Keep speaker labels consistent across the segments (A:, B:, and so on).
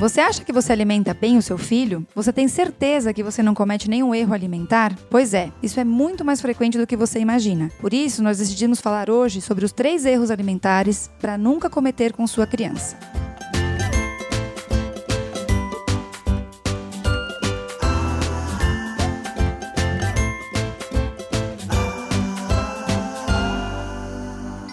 A: Você acha que você alimenta bem o seu filho? Você tem certeza que você não comete nenhum erro alimentar? Pois é, isso é muito mais frequente do que você imagina. Por isso, nós decidimos falar hoje sobre os três erros alimentares para nunca cometer com sua criança.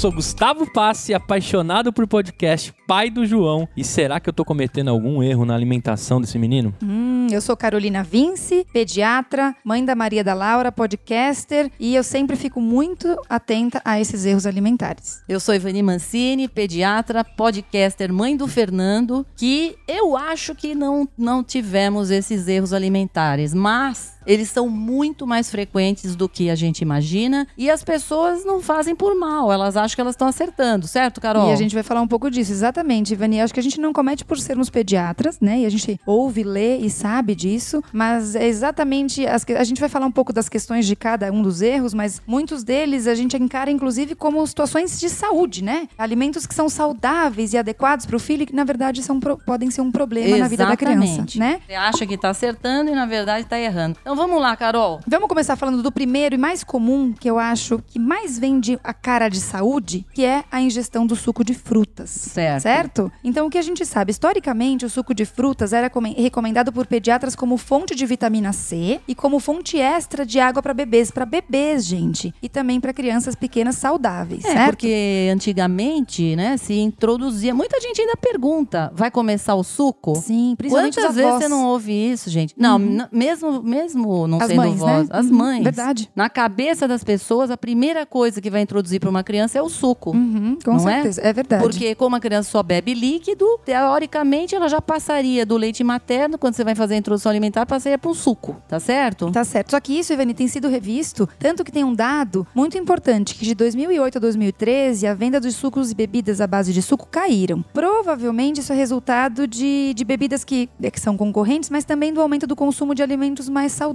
B: sou Gustavo Passi, apaixonado por podcast, pai do João. E será que eu tô cometendo algum erro na alimentação desse menino?
A: Hum, eu sou Carolina Vince, pediatra, mãe da Maria da Laura, podcaster, e eu sempre fico muito atenta a esses erros alimentares.
C: Eu sou Ivani Mancini, pediatra, podcaster, mãe do Fernando, que eu acho que não, não tivemos esses erros alimentares, mas eles são muito mais frequentes do que a gente imagina e as pessoas não fazem por mal, elas acham que elas estão acertando, certo, Carol?
A: E a gente vai falar um pouco disso, exatamente, Ivani. Acho que a gente não comete por sermos pediatras, né? E a gente ouve, lê e sabe disso, mas é exatamente as que a gente vai falar um pouco das questões de cada um dos erros, mas muitos deles a gente encara inclusive como situações de saúde, né? Alimentos que são saudáveis e adequados para o filho que na verdade são podem ser um problema
C: exatamente.
A: na vida da criança, né?
C: Você acha que está acertando e na verdade está errando. Então vamos lá, Carol.
A: Vamos começar falando do primeiro e mais comum, que eu acho que mais vende a cara de saúde, que é a ingestão do suco de frutas.
C: Certo.
A: Certo? Então, o que a gente sabe? Historicamente, o suco de frutas era recomendado por pediatras como fonte de vitamina C e como fonte extra de água para bebês. Para bebês, gente. E também para crianças pequenas saudáveis,
C: é,
A: certo?
C: Porque antigamente, né, se introduzia. Muita gente ainda pergunta: vai começar o suco?
A: Sim, principalmente
C: Quantas vezes você não ouve isso, gente? Não, uhum. mesmo, mesmo não
A: as
C: sendo
A: mães,
C: voz.
A: Né?
C: As
A: uhum,
C: mães.
A: Verdade.
C: Na cabeça das pessoas, a primeira coisa que vai introduzir para uma criança é o suco.
A: Uhum, com
C: não
A: certeza,
C: é?
A: é verdade.
C: Porque como a criança só bebe líquido, teoricamente ela já passaria do leite materno, quando você vai fazer a introdução alimentar, passaria para um suco, tá certo?
A: Tá certo. Só que isso, Ivani, tem sido revisto, tanto que tem um dado muito importante, que de 2008 a 2013, a venda dos sucos e bebidas à base de suco caíram. Provavelmente isso é resultado de, de bebidas que, que são concorrentes, mas também do aumento do consumo de alimentos mais saudáveis,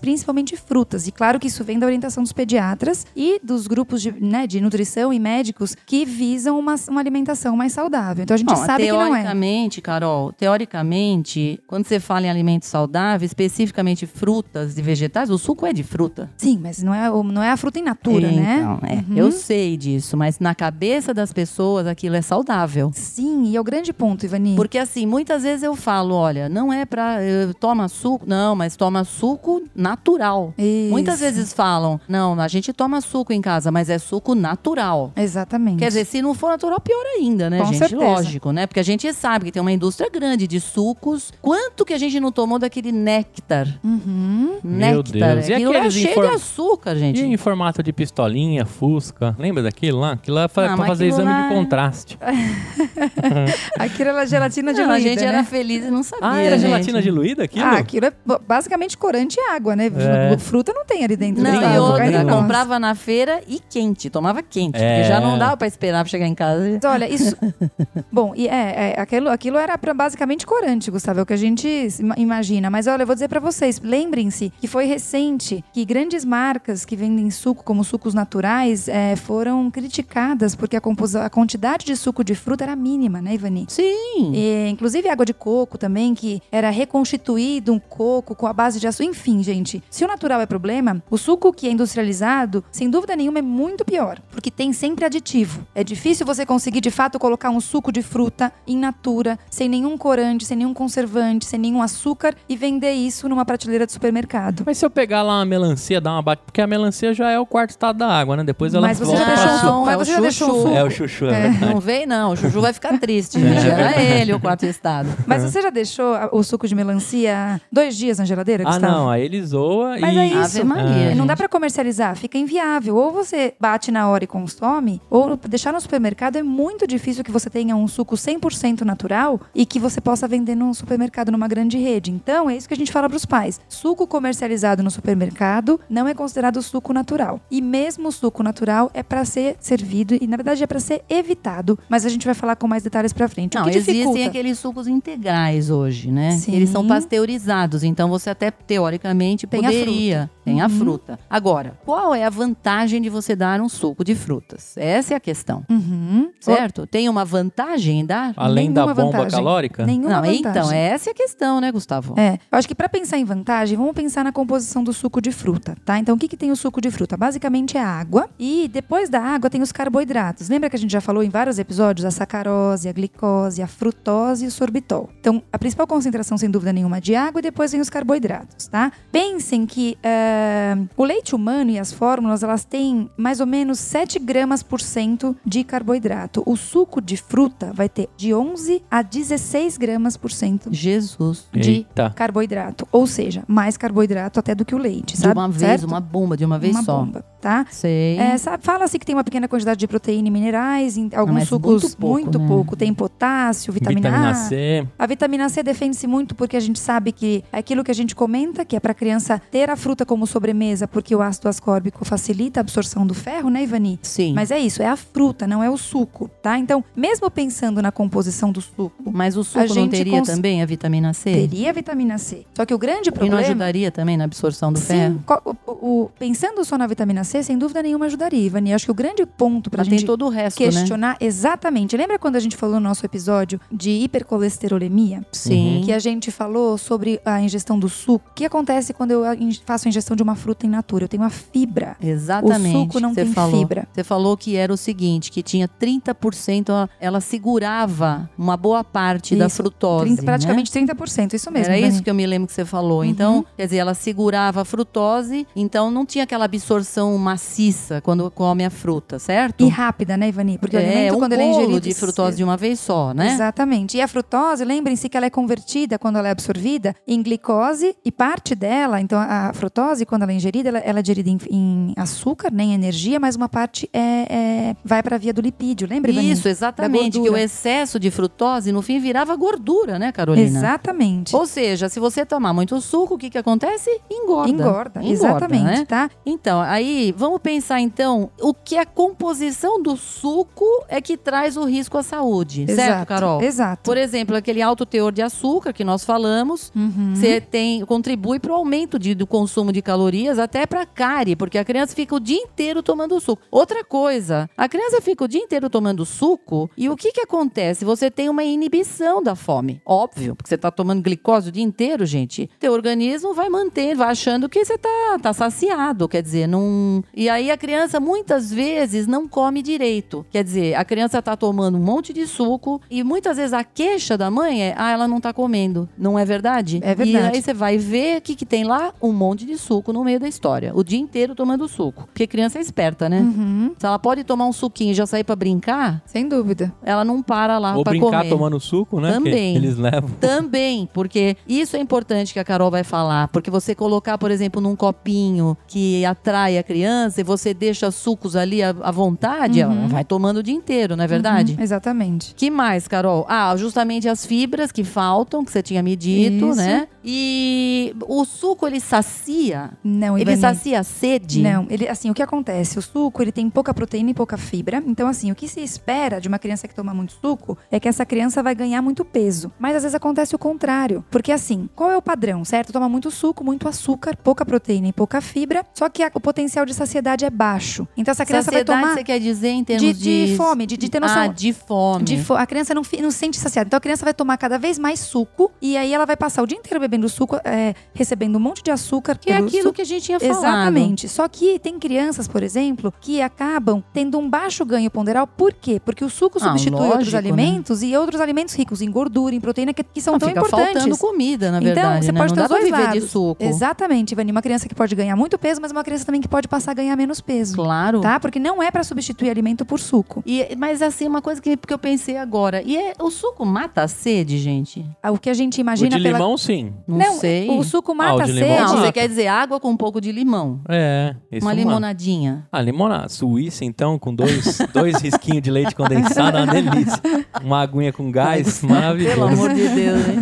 A: principalmente frutas. E claro que isso vem da orientação dos pediatras e dos grupos de, né, de nutrição e médicos que visam uma, uma alimentação mais saudável. Então a gente
C: Bom,
A: sabe que não é.
C: Teoricamente, Carol, teoricamente, quando você fala em alimentos saudáveis, especificamente frutas e vegetais, o suco é de fruta.
A: Sim, mas não é, não é a fruta in natura,
C: então,
A: né?
C: É. Uhum. Eu sei disso, mas na cabeça das pessoas aquilo é saudável.
A: Sim, e é o grande ponto, Ivani.
C: Porque assim, muitas vezes eu falo, olha, não é pra. Uh, toma suco. Não, mas toma suco natural.
A: Isso.
C: Muitas vezes falam, não, a gente toma suco em casa, mas é suco natural.
A: Exatamente.
C: Quer dizer, se não for natural, pior ainda, né,
A: Com
C: gente?
A: certeza.
C: Lógico, né? Porque a gente sabe que tem uma indústria grande de sucos. Quanto que a gente não tomou daquele néctar?
A: Uhum.
B: Meu
C: Néctar.
B: Deus. E
C: Aquilo é
B: aqueles
C: cheio de açúcar, gente.
B: E em formato de pistolinha, fusca. Lembra daquilo lá? Aquilo lá é pra
C: Ah, mas
B: fazer exame
C: lá-
B: de contraste.
A: Aquilo era gelatina
C: Não, a
A: diluída,
C: gente
A: né?
C: era feliz e não sabia.
B: Ah, era
C: gente.
B: gelatina diluída aquilo?
A: Ah, aquilo é basicamente corante e água, né?
B: É.
A: Fruta não tem ali dentro.
C: Não, e outra, comprava na feira e quente, tomava quente.
B: É.
C: Porque já não dava pra esperar pra chegar em casa.
A: Mas Olha, isso. Bom, e é, é, aquilo, aquilo era pra basicamente corante, Gustavo, é o que a gente ima- imagina. Mas olha, eu vou dizer pra vocês, lembrem-se que foi recente que grandes marcas que vendem suco, como sucos naturais, é, foram criticadas porque a, a quantidade de suco de fruta era mínima, né, Ivani?
C: Sim.
A: E, inclusive água de coco também, que era reconstituído um coco com a base de açúcar. Enfim, gente, se o natural é problema, o suco que é industrializado, sem dúvida nenhuma, é muito pior. Porque tem sempre aditivo. É difícil você conseguir, de fato, colocar um suco de fruta in natura, sem nenhum corante, sem nenhum conservante, sem nenhum açúcar e vender isso numa prateleira de supermercado.
B: Mas se eu pegar lá uma melancia, dar uma bate... Porque a melancia já é o quarto estado da água, né? Depois ela
A: Mas você já deixou um
B: suco.
C: é o
A: você já deixou um
C: chuchu.
A: suco.
B: É o chuchu, é,
A: É.
C: Não vem, não. O Juju vai ficar triste. gente. Era ele o quarto estado.
A: Mas você já deixou a- o suco de melancia dois dias na geladeira,
B: Ah,
A: Gustavo?
B: não. Não, aí ele zoa
A: Mas
B: e...
A: é isso.
C: Ave Maria,
B: É.
A: Não dá pra comercializar, fica inviável. Ou você bate na hora e consome, ou deixar no supermercado é muito difícil que você tenha um suco 100% natural e que você possa vender num supermercado, numa grande rede. Então, é isso que a gente fala pros pais. Suco comercializado no supermercado não é considerado suco natural. E mesmo o suco natural é pra ser servido e, na verdade, é pra ser evitado. Mas a gente vai falar com mais detalhes pra frente.
C: Não,
A: o que
C: existem
A: dificulta?
C: aqueles sucos integrais hoje, né?
A: Sim.
C: Eles são pasteurizados, então você até teoricamente
A: Tem a
C: poderia. Tem a
A: Uhum.
C: fruta. Agora, qual é a vantagem de você dar um suco de frutas? Essa é a questão,
A: Uhum.
C: certo? Tem uma vantagem em dar?
B: Além da
A: Nenhuma
B: bomba
A: vantagem.
B: calórica?
A: Nenhuma
C: Não,
A: vantagem.
C: então, essa é a questão, né, Gustavo?
A: É, eu acho que para pensar em vantagem, vamos pensar na composição do suco de fruta, tá? Então, o que, que tem o suco de fruta? Basicamente é água e depois da água tem os carboidratos. Lembra que a gente já falou em vários episódios a sacarose, a glicose, a frutose e o sorbitol. Então, a principal concentração, sem dúvida nenhuma, é de água e depois vem os carboidratos, tá? Pensem que eh, o leite humano e as fórmulas, elas têm mais ou menos 7 gramas por cento de carboidrato. O suco de fruta vai ter de 11 a 16 gramas por cento
C: Jesus.
A: de
B: Eita.
A: carboidrato. Ou seja, mais carboidrato até do que o leite,
C: De
A: sabe?
C: uma vez,
A: Certo?
C: uma bomba, de uma vez
A: Uma
C: só.
A: bomba, tá?
C: Sei.
A: É, Fala-se que tem uma pequena quantidade de proteína e minerais, em alguns
C: mas
A: sucos
C: muito pouco,
A: muito
C: né?
A: pouco. Tem potássio, vitamina,
B: Vitamina
A: A.
B: C.
A: A vitamina C defende-se muito porque a gente sabe que é aquilo que a gente comenta, que é para a criança ter a fruta como sobremesa, porque o ácido ascórbico facilita a absorção do ferro, né, Ivani?
C: Sim.
A: Mas é isso, é a fruta, não é o suco, tá? Então, mesmo pensando na composição do suco,
C: Mas o
A: a
C: suco não
A: gente
C: teria
A: cons-
C: também a vitamina C?
A: teria vitamina C. Só que o grande
C: E não
A: problema
C: ajudaria também na absorção do ferro?
A: Sim, co- o- o- pensando só na vitamina C, sem dúvida nenhuma ajudaria, Ivani. Acho que o grande ponto
C: Mas tem
A: gente
C: todo o resto, né?
A: questionar exatamente. Lembra quando a gente falou no nosso episódio de hipercolesterolemia?
C: Sim.
A: Que a gente falou sobre a ingestão do suco. O que acontece quando eu faço a ingestão de uma fruta in natura? Eu tenho a fibra.
C: Exatamente.
A: O suco não tem
C: falou.
A: fibra.
C: Você falou que era o seguinte, que tinha 30%, ó, ela segurava uma boa parte da
A: Isso,
C: frutose,
A: 30,
C: né?
A: praticamente 30%, isso mesmo.
C: Era isso que eu me lembro que você falou.
A: Uhum.
C: Então, quer dizer, ela segurava a frutose, então não tinha aquela absorção maciça quando come a fruta, certo?
A: E rápida, né, Ivani? Porque o
C: é,
A: alimento,
C: um
A: quando ele é ingerido...
C: de frutose de uma vez só, né?
A: Exatamente. E a frutose, lembrem-se que ela é convertida, quando ela é absorvida, em glicose e parte dela, então a frutose, quando ela é ingerida, ela, ela é digerida em, em açúcar, nem em energia, mas uma parte é, é- vai para a via do lipídio, lembra, Ivani?
C: Isso, exatamente. Que o excesso de frutose, no fim, virava gordura, né, Carolina?
A: Exatamente.
C: Ou seja, se você tomar muito suco, o que, que acontece? Engorda.
A: Engorda, exatamente,
C: né?
A: tá?
C: Então, aí, vamos pensar então o que a composição do suco é que traz o risco à saúde, certo,
A: Exato,
C: Carol?
A: Exato.
C: Por exemplo, aquele alto teor de açúcar que nós falamos,
A: Uhum.
C: você tem contribui para o aumento de- do consumo de calorias, até para cárie, porque a criança fica o dia inteiro tomando suco. Outra coisa, a criança fica o dia inteiro tomando suco e o que que acontece? Você tem uma inibição da fome, óbvio, porque você está tomando glicose o dia inteiro, gente. Teu organismo vai manter, vai achando que você tá, tá saciado, quer dizer, não. E aí a criança muitas vezes não come direito. Quer dizer, a criança tá tomando um monte de suco e muitas vezes a queixa da mãe é: ah, ela não tá comendo. Não é verdade?
A: É verdade.
C: E aí você vai ver o que, que tem lá? Um monte de suco no meio da história. O dia inteiro tomando suco. Porque criança é esperta, né?
A: Uhum.
C: Se ela pode tomar um suquinho e já sair pra brincar,
A: Sem dúvida.
C: ela não para lá
B: Ou
C: pra
B: brincar
C: comer.
B: tomando suco, né? que
C: Também.
B: eles levam.
C: Também, porque isso é importante que a Carol vai falar. Porque você colocar, por exemplo, num copinho que atrai a criança e você deixa sucos ali à, à vontade,
A: Uhum.
C: ela vai tomando o dia inteiro, não é verdade?
A: Uhum, exatamente.
C: Que mais, Carol? Ah, justamente as fibras que faltam, que você tinha me dito,
A: Isso.
C: né? E o suco, ele sacia?
A: Não,
C: Ele
A: Ivani.
C: sacia a sede?
A: Não, ele assim, o que acontece? O suco, ele tem pouca proteína e pouca fibra. Então assim, o que se espera de uma criança que toma muito suco é que essa criança vai ganhar muito peso. Mas às vezes acontece o contrário, porque assim, qual é o padrão, certo? Toma muito suco, muito açúcar, pouca proteína e pouca fibra, só que a- o potencial de saciedade é baixo. Então essa criança
C: Saciedade,
A: vai tomar
C: você quer dizer em
A: de,
C: termos de...
A: de fome, de, de ter noção
C: Ah, de fome.
A: de fo- a criança não, não se sente saciada. Então a criança vai tomar cada vez mais suco e aí ela vai passar o dia inteiro bebendo suco, é, recebendo um monte de açúcar.
C: Que é aquilo que a gente tinha falado.
A: Exatamente. Só que tem crianças, por exemplo, que acabam tendo um baixo ganho ponderal. Por quê? Porque o suco
C: Ah,
A: substitui
C: lógico,
A: outros
C: né?
A: alimentos e outros alimentos ricos em gordura, em proteína, que, que são
C: Não,
A: tão
C: fica
A: importantes.
C: faltando comida, na
A: então,
C: verdade,
A: você
C: né?
A: pode
C: Não
A: ter os dois
C: viver
A: lados.
C: de suco.
A: Exatamente, Ivani. Uma criança que pode ganhar muito peso, mas uma criança também que pode passar a ganhar menos peso.
C: Claro.
A: Tá? Porque não é pra substituir alimento por suco.
C: E, mas assim, uma coisa que, que eu pensei agora. E é, o suco mata a sede, gente?
A: O que a gente
B: O
A: imagina
B: de
A: pela
B: limão, sim.
C: Não,
A: Não,
C: sei.
A: o suco mata
B: Ah,
A: sede.
B: limão
C: Não, você
B: mata.
C: quer dizer água com um pouco de limão.
B: É, isso
C: uma
B: mata.
C: limonadinha.
B: Ah, limonada. Suíça, então, com dois, dois risquinhos de leite condensado, é uma delícia. Uma aguinha com gás, maravilhoso.
C: Pelo amor de Deus, hein?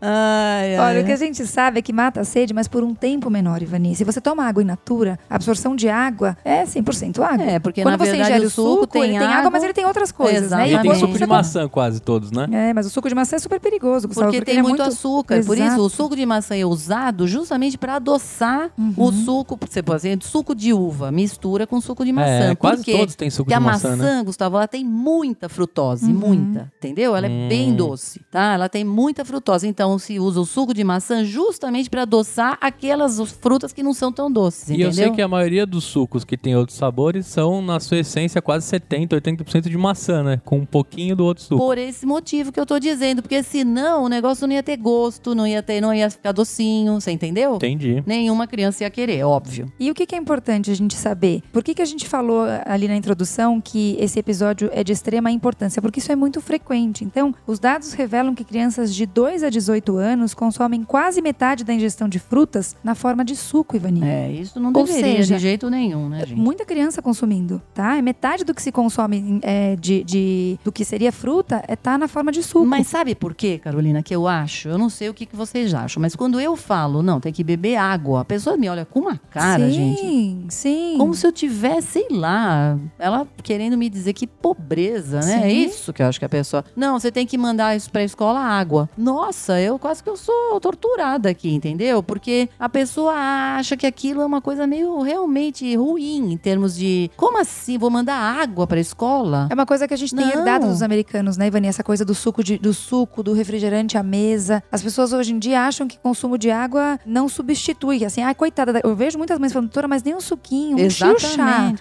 C: Ai, ai.
A: Olha, o que a gente sabe é que mata a sede, mas por um tempo menor, Ivani. Se você toma água in natura, a absorção de água é 100% água.
C: É, porque
A: Quando
C: na
A: você
C: verdade
A: ingere
C: o suco tem
A: ele tem água,
C: água,
A: mas ele tem outras coisas, né?
B: E tem
C: Exatamente.
B: suco de
A: você
B: maçã quase todos, né?
A: É, mas o suco de maçã é super perigoso, Gustavo,
C: Porque, tem
A: ele é
C: muito, açúcar. Por isso,
A: Exato.
C: o suco de maçã é usado justamente para adoçar
A: Uhum.
C: o suco. Você pode dizer, suco de uva, mistura com suco de maçã.
B: É, quase todos têm suco
C: Porque
B: de
C: a
B: maçã,
C: maçã,
B: né?
C: Gustavo, ela tem muita frutose,
A: Uhum.
C: muita, entendeu? Ela é bem
B: Hum.
C: doce, tá? Ela tem muita frutose. Então, se usa o suco de maçã justamente para adoçar aquelas frutas que não são tão doces,
B: E
C: entendeu?
B: eu sei que a maioria dos sucos que tem outros sabores são, na sua essência, quase 70, 80% de maçã, né? Com um pouquinho do outro suco.
C: Por esse motivo que eu tô dizendo, porque senão o negócio não ia ter gosto, não ia ter, não ia ficar docinho, você entendeu?
B: Entendi.
C: Nenhuma criança ia querer, óbvio.
A: E o que, que é importante a gente saber? Por que, que a gente falou ali na introdução que esse episódio é de extrema importância? Porque isso é muito frequente. Então, os dados revelam que crianças de 2 a 18 anos consomem quase metade da ingestão de frutas na forma de suco, Ivani.
C: É, isso não
A: Ou
C: deveria
A: seja,
C: de jeito nenhum, né, gente?
A: Muita criança consumindo, tá? É metade do que se consome é, de, de- do que seria fruta é tá na forma de suco.
C: Mas sabe por quê, Carolina, que eu acho? Eu não sei o que, que vocês acham, mas quando eu falo, não, tem que beber água, a pessoa me olha com uma cara,
A: sim,
C: gente.
A: Sim,
C: Como se eu tivesse, sei lá, ela querendo me dizer que pobreza, né?
A: Sim.
C: É isso que eu acho que a pessoa. Não, você tem que mandar isso pra escola água. Nossa, eu quase que eu sou torturada aqui, entendeu? Porque a pessoa acha que aquilo é uma coisa meio realmente ruim em termos de. Como assim? Vou mandar água pra escola?
A: É uma coisa que a gente tem
C: Não.
A: herdado dos americanos, né, Ivani? Essa coisa do suco, de- do suco, do refrigerante à mesa. As pessoas hoje em dia acham que consumo de água não substitui. Assim, ai, coitada. da- Eu vejo muitas mães falando, doutora, mas nem um suquinho, um chá.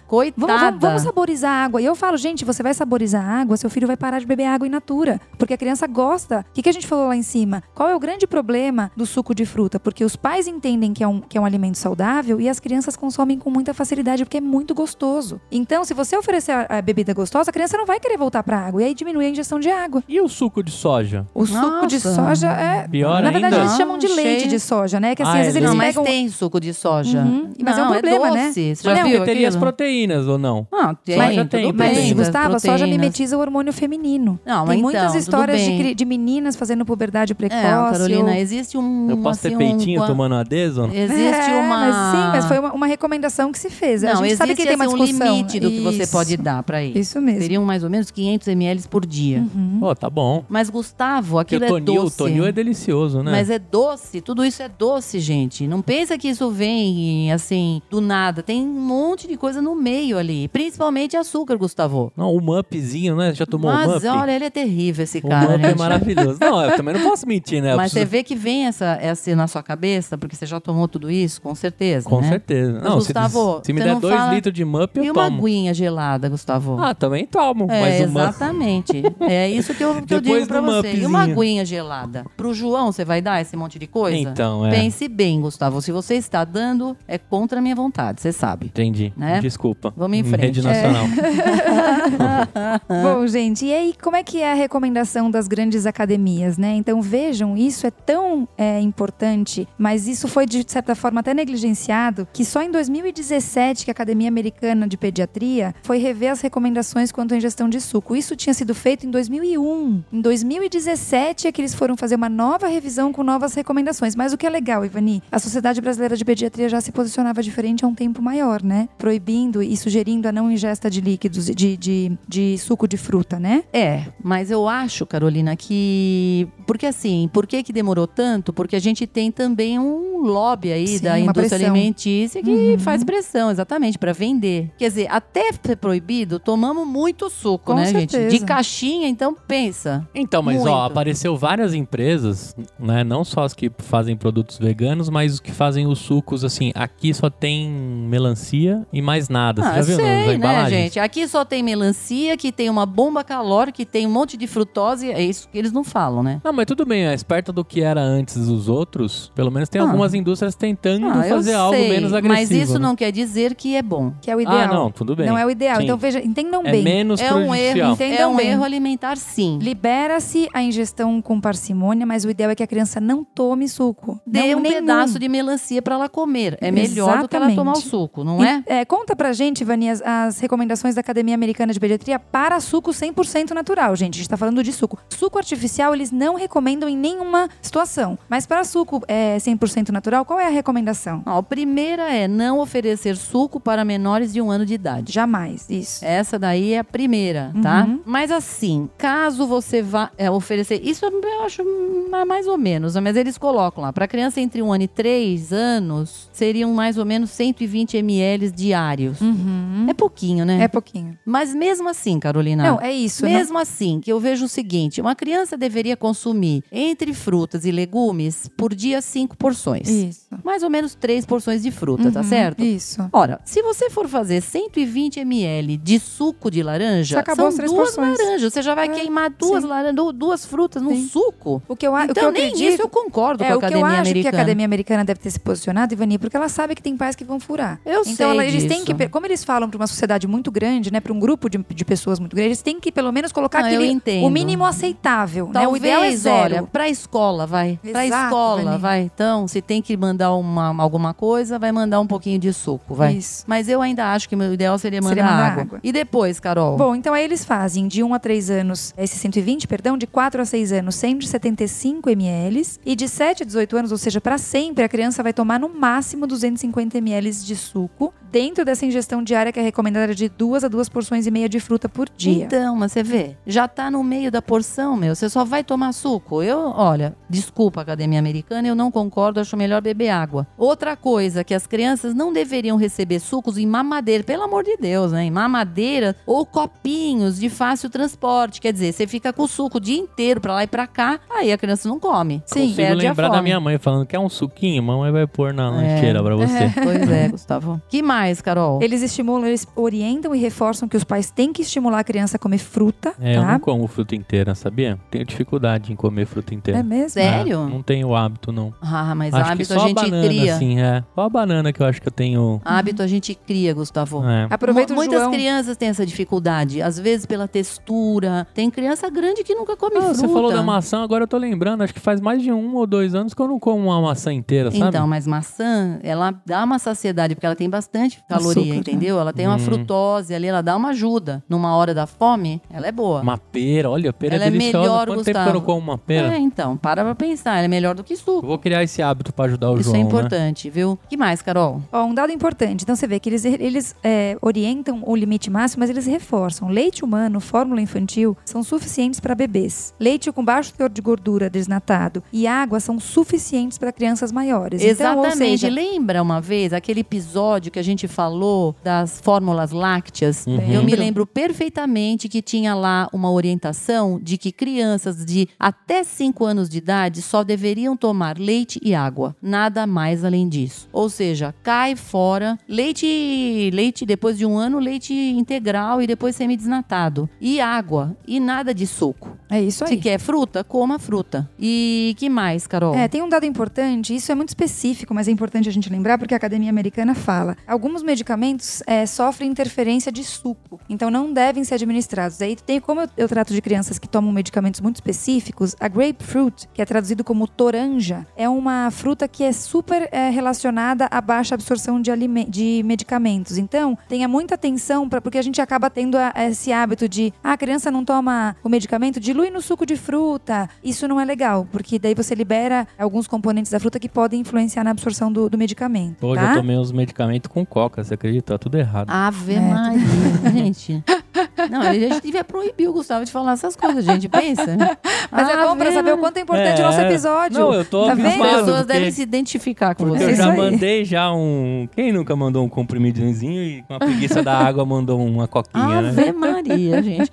C: Coitada.
A: Vamos, vamos, vamos saborizar a água. E eu falo, gente, você vai saborizar a água, seu filho vai parar de beber água in natura. Porque a criança gosta. O que, que a gente falou lá em cima? Qual é o grande problema do suco de fruta? Porque os pais entendem que é um, que é um alimento saudável e as crianças consomem com muita facilidade porque é muito gostoso. Então, se você oferecer a, a bebida gostosa, a criança não vai querer voltar pra água. E aí diminui a ingestão de água.
B: E o suco de soja?
A: O suco de
C: Nossa.
A: soja é.
B: Pior
A: Na verdade,
B: ainda?
A: eles chamam de leite de soja, né? Que assim,
B: Ah,
A: às vezes
B: é
A: eles
C: Não, mas
A: pegam.
C: tem suco de soja.
A: Uhum, mas é um
C: Não,
A: problema, né?
C: doce. Você já
B: Não,
C: viu
B: teria as proteínas ou não?
C: Não, tem,
B: Soja
C: tudo
B: tem,
C: bem,
A: Mas, Gustavo, a soja
C: proteínas.
A: mimetiza o hormônio feminino.
C: Não,
A: Tem
C: então,
A: muitas histórias de, de meninas fazendo puberdade precoce.
C: É, Carolina,
A: ou-
C: existe um.
B: Eu posso ter
C: assim,
B: peitinho
C: um,
B: tomando adeso?
C: Existe
A: É,
C: uma.
A: Mas sim, mas foi uma, uma recomendação que se fez. a
C: Não,
A: gente
C: existe
A: sabe que tem uma
C: assim,
A: discussão.
C: um limite do que você
A: Isso.
C: pode dar pra ele.
A: Isso mesmo.
C: Seriam mais ou menos 500 ml por dia.
A: Uhum.
B: Pô, tá bom.
C: Mas, Gustavo, aquilo é
B: tonil, o
C: doce.
B: tonil é delicioso, né?
C: Mas é doce, tudo isso é doce, gente. Não pensa que isso vem assim, do nada. Tem um monte de coisa no meio ali. Principalmente açúcar, Gustavo.
B: Não, o mupzinho, né? Já tomou o
C: Mas
B: mup?
C: olha, ele é terrível esse
B: o
C: cara,
B: mup
C: né?
B: é maravilhoso. Não, eu também não posso mentir, né? Eu
C: Mas você
B: preciso-
C: vê que vem essa, essa na sua cabeça, porque você já tomou tudo isso, com certeza.
B: Com
C: né?
B: certeza.
C: Mas,
B: Não, se-
C: Gustavo,
B: se, me
C: você
B: der dois
C: fala-
B: litros de mup, eu
C: E uma
B: tomo.
C: aguinha gelada, Gustavo.
B: Ah, também tomo.
C: é,
B: mas o mup...
C: exatamente. é isso que eu, que eu digo pra você. E uma aguinha gelada. Pro João, você vai dar esse monte de coisa?
B: Então, é.
C: Pense bem, Gustavo. Se você está dando, é contra a minha vontade, você sabe.
B: Entendi.
C: Né?
B: Desculpa.
C: Vamos em frente.
B: Rede Nacional.
A: Bom, gente, e aí como é que é a recomendação das grandes academias, né? Então vejam, isso é tão é, importante, mas isso foi de certa forma até negligenciado, que só em 2017 que a Academia Americana de Pediatria foi rever as recomendações quanto à ingestão de suco. Isso tinha sido feito em 2001. Em 2017 é que eles foram fazer uma nova revisão com novas recomendações. Mas o que é legal, Ivani, a Sociedade Brasileira de Pediatria já se posicionava diferente há um tempo maior, né? Proibindo e sugerindo a não ingesta de líquidos, de, de, de suco de fruta, né?
C: É, mas eu acho, Carolina, que. Porque assim, por que, que demorou tanto? Porque a gente tem também um lobby aí
A: Sim,
C: da indústria
A: pressão.
C: alimentícia que
A: Uhum.
C: faz pressão, exatamente, para vender. Quer dizer, até ser proibido, tomamos muito suco,
A: Com
C: né, gente?
A: certeza.
C: De caixinha, então pensa.
B: Então, mas
C: Muito.
B: ó, apareceu várias empresas, né? Não só as que fazem produtos veganos, mas os que fazem os sucos, assim, aqui só tem melancia e mais nada. Você
C: Ah,
B: já viu
C: sei, né, gente? Aqui só tem melancia, que tem uma bomba calórica, que tem um monte de frutose. É isso que eles não falam, né?
B: Não, mas tudo bem, mas perto do que era antes dos outros, pelo menos tem
C: Ah.
B: algumas indústrias tentando
C: Ah,
B: fazer algo
C: sei,
B: menos agressivo.
C: Mas isso
B: né?
C: não quer dizer que é bom.
A: Que é o ideal.
B: Ah, não, tudo bem.
A: Não é o ideal.
B: Sim.
A: Então veja, entendam
B: É
A: bem.
B: menos
C: É um
B: prejudicial.
C: erro,
A: Entendam
C: é um
A: bem.
C: erro alimentar, sim.
A: Libera-se a ingestão com parcimônia, mas o ideal é que a criança não tome suco.
C: Dê
A: não,
C: um
A: nenhum.
C: pedaço de melancia para ela comer. É melhor do que ela
A: Exatamente.
C: tomar o suco, não é?
A: E, conta pra gente, Vani, as, as recomendações da Academia Americana de Pediatria para suco 100% natural, gente. A gente tá falando de suco. Suco artificial, eles não recomendam em nenhuma situação. Mas para suco é, 100% natural, qual é a recomendação?
C: Ó, a primeira é não oferecer suco para menores de um ano de idade.
A: Jamais, isso.
C: Essa daí é a primeira, tá?
A: Uhum.
C: Mas assim, caso você vá é, oferecer. Isso eu acho ma- mais ou menos, mas eles colocam lá. Para criança entre um ano e três anos, seriam mais ou menos 120 ml diários.
A: Uhum.
C: É pouquinho, né?
A: É pouquinho.
C: Mas mesmo assim, Carolina.
A: Não, é isso. né?
C: Mesmo assim, que eu vejo o seguinte: uma criança deveria consumir entre frutas e legumes por dia cinco porções.
A: Isso.
C: Mais ou menos três porções de fruta, tá
A: Uhum,
C: certo?
A: Isso.
C: Ora, se você for fazer 120 ml de suco de laranja, são duas
A: porções.
C: laranjas. Você já vai
A: É,
C: queimar duas,
A: sim.
C: laran- du- duas frutas
A: Sim.
C: suco.
A: O que eu, a- o que
C: Então,
A: eu
C: nem
A: acredito...
C: isso eu concordo
A: É,
C: com a Academia
A: acho que a
C: Americana.
A: Academia Americana deve ter se posicionado, Ivani, porque ela sabe que tem pais que vão furar.
C: Eu sei
A: então eles têm
C: disso.
A: que, pe- como eles falam para uma sociedade muito grande, né, para um grupo de, de pessoas muito grande, eles têm que pelo menos colocar
C: Não,
A: aquele o mínimo aceitável, né? O
C: Talvez,
A: ideal é zero.
C: olha, pra escola, vai.
A: Exato,
C: escola,
A: Vani.
C: vai. Então, se tem que mandar uma, alguma coisa, vai mandar um pouquinho de suco, vai.
A: Isso.
C: Mas eu ainda acho que o ideal seria mandar,
A: Seria mandar
C: água.
A: água.
C: E depois, Carol?
A: Bom, então aí eles fazem de 1 a 3 anos, esse 120, perdão, de 4 a 6 anos, 175 ml. E de 7 a 18 anos, ou seja, para sempre, a criança vai tomar no máximo 250 ml de suco, dentro dessa ingestão diária que é recomendada de 2 a 2 porções e meia de fruta por dia.
C: Então, mas você vê, já tá no meio da porção, meu. Você só vai tomar suco. Eu, olha, desculpa, Academia Americana, eu não concordo, acho melhor beber água. Outra coisa, que as crianças não deveriam receber sucos em mamadeira, pelo amor de Deus, né? Em mamadeira ou copinhos de fácil transporte. Quer dizer, você fica com o suco o dia inteiro pra lá e pra cá, aí a criança não come.
A: Sim.
B: Consigo
C: perde a
B: lembrar da
C: fome.
B: minha mãe falando que é um suquinho, mamãe vai pôr na lancheira pra você.
C: Pois é, Gustavo. Que mais, Carol?
A: Eles estimulam, eles orientam e reforçam que os pais têm que estimular a criança a comer fruta,
B: É, eu
A: tá?
B: não como fruta inteira, sabia? Tenho dificuldade em comer fruta inteira.
A: É mesmo?
C: Sério?
B: É, não tenho o hábito, não.
C: Ah, mas
B: acho que
C: hábito
B: só
C: a gente
B: banana,
C: cria.
B: assim, é. Só a banana que eu acho que eu tenho.
C: Hábito a gente cria, Gustavo.
B: É.
A: Aproveita o
C: Muitas
A: João.
C: crianças têm essa dificuldade, às vezes pela textura. Tem criança grande que nunca come
B: Ah,
C: fruta.
B: você falou da maçã, agora eu tô lembrando. Acho que faz mais de um ou dois anos que eu não como uma maçã inteira, sabe?
C: Então, mas maçã, ela dá uma saciedade, porque ela tem bastante caloria,
A: Açúcar, né?
C: entendeu? Ela tem uma
B: Hum.
C: frutose ali, ela dá uma ajuda. Numa hora da fome, ela é boa.
B: Uma pera, olha, pera
C: Ela
B: é
C: é
B: deliciosa.
C: melhor,
B: Quanto tempo que eu
C: Gustavo.
B: não como uma pera?
C: É, então, para pra pensar, ela é melhor do que
B: Eu
C: suco.
B: vou criar esse hábito pra ajudar o
C: Isso
B: João,
C: é
B: né?
C: importante, viu? que mais, Carol?
A: Ó, um dado importante. Então você vê que eles, eles é, orientam o limite máximo, mas eles reforçam. Leite humano, fórmula infantil, são suficientes para bebês. Leite com baixo teor de gordura desnatado e água são suficientes para crianças maiores. Então,
C: Exatamente.
A: seja,
C: Lembra uma vez aquele episódio que a gente falou das fórmulas lácteas?
B: Uhum.
C: Eu me
A: Lembro.
C: perfeitamente que tinha lá uma orientação de que crianças de até 5 anos de idade só deveriam tomar leite e água. Nada mais além disso. Ou seja, cai fora leite, leite depois de um ano, leite integral e depois semidesnatado. E água. E nada de suco.
A: é isso
C: Se
A: aí.
C: quer fruta, coma fruta. E que mais, Carol?
A: É, tem um dado importante, isso é muito específico, mas é importante a gente lembrar porque a Academia Americana fala. Alguns medicamentos é, sofrem interferência de suco, então não devem ser administrados. Aí tem, como eu, eu trato de crianças que tomam medicamentos muito específicos, a grapefruit, que é traduzido como toranja, é uma fruta que é super é, relacionada à baixa absorção de, de medicamentos. Então, tenha muita atenção, pra, porque a gente acaba tendo a- esse hábito de, ah, a criança não toma o medicamento, dilui no suco de fruta. Isso não é legal, porque daí você libera alguns componentes da fruta que podem influenciar na absorção do, do medicamento.
B: Hoje
A: tá?
B: eu tomei uns medicamentos com coca, você acredita? Tá tudo errado.
C: Ave
A: É.
C: Maria, gente. Não, a gente devia proibir o Gustavo de falar essas coisas, gente. Pensa.
A: Mas é bom pra
C: Ave
A: saber o quanto é importante o nosso
B: É.
A: episódio.
B: Não, eu tô
A: Tá
C: As
A: vendo?
B: abismado,
C: pessoas
B: porque-
C: devem se identificar com
B: Porque
C: você.
B: eu já
A: aí.
B: mandei já um. Quem nunca mandou um comprimidozinho e com a preguiça da água mandou uma coquinha, né?
C: Ave Maria, gente.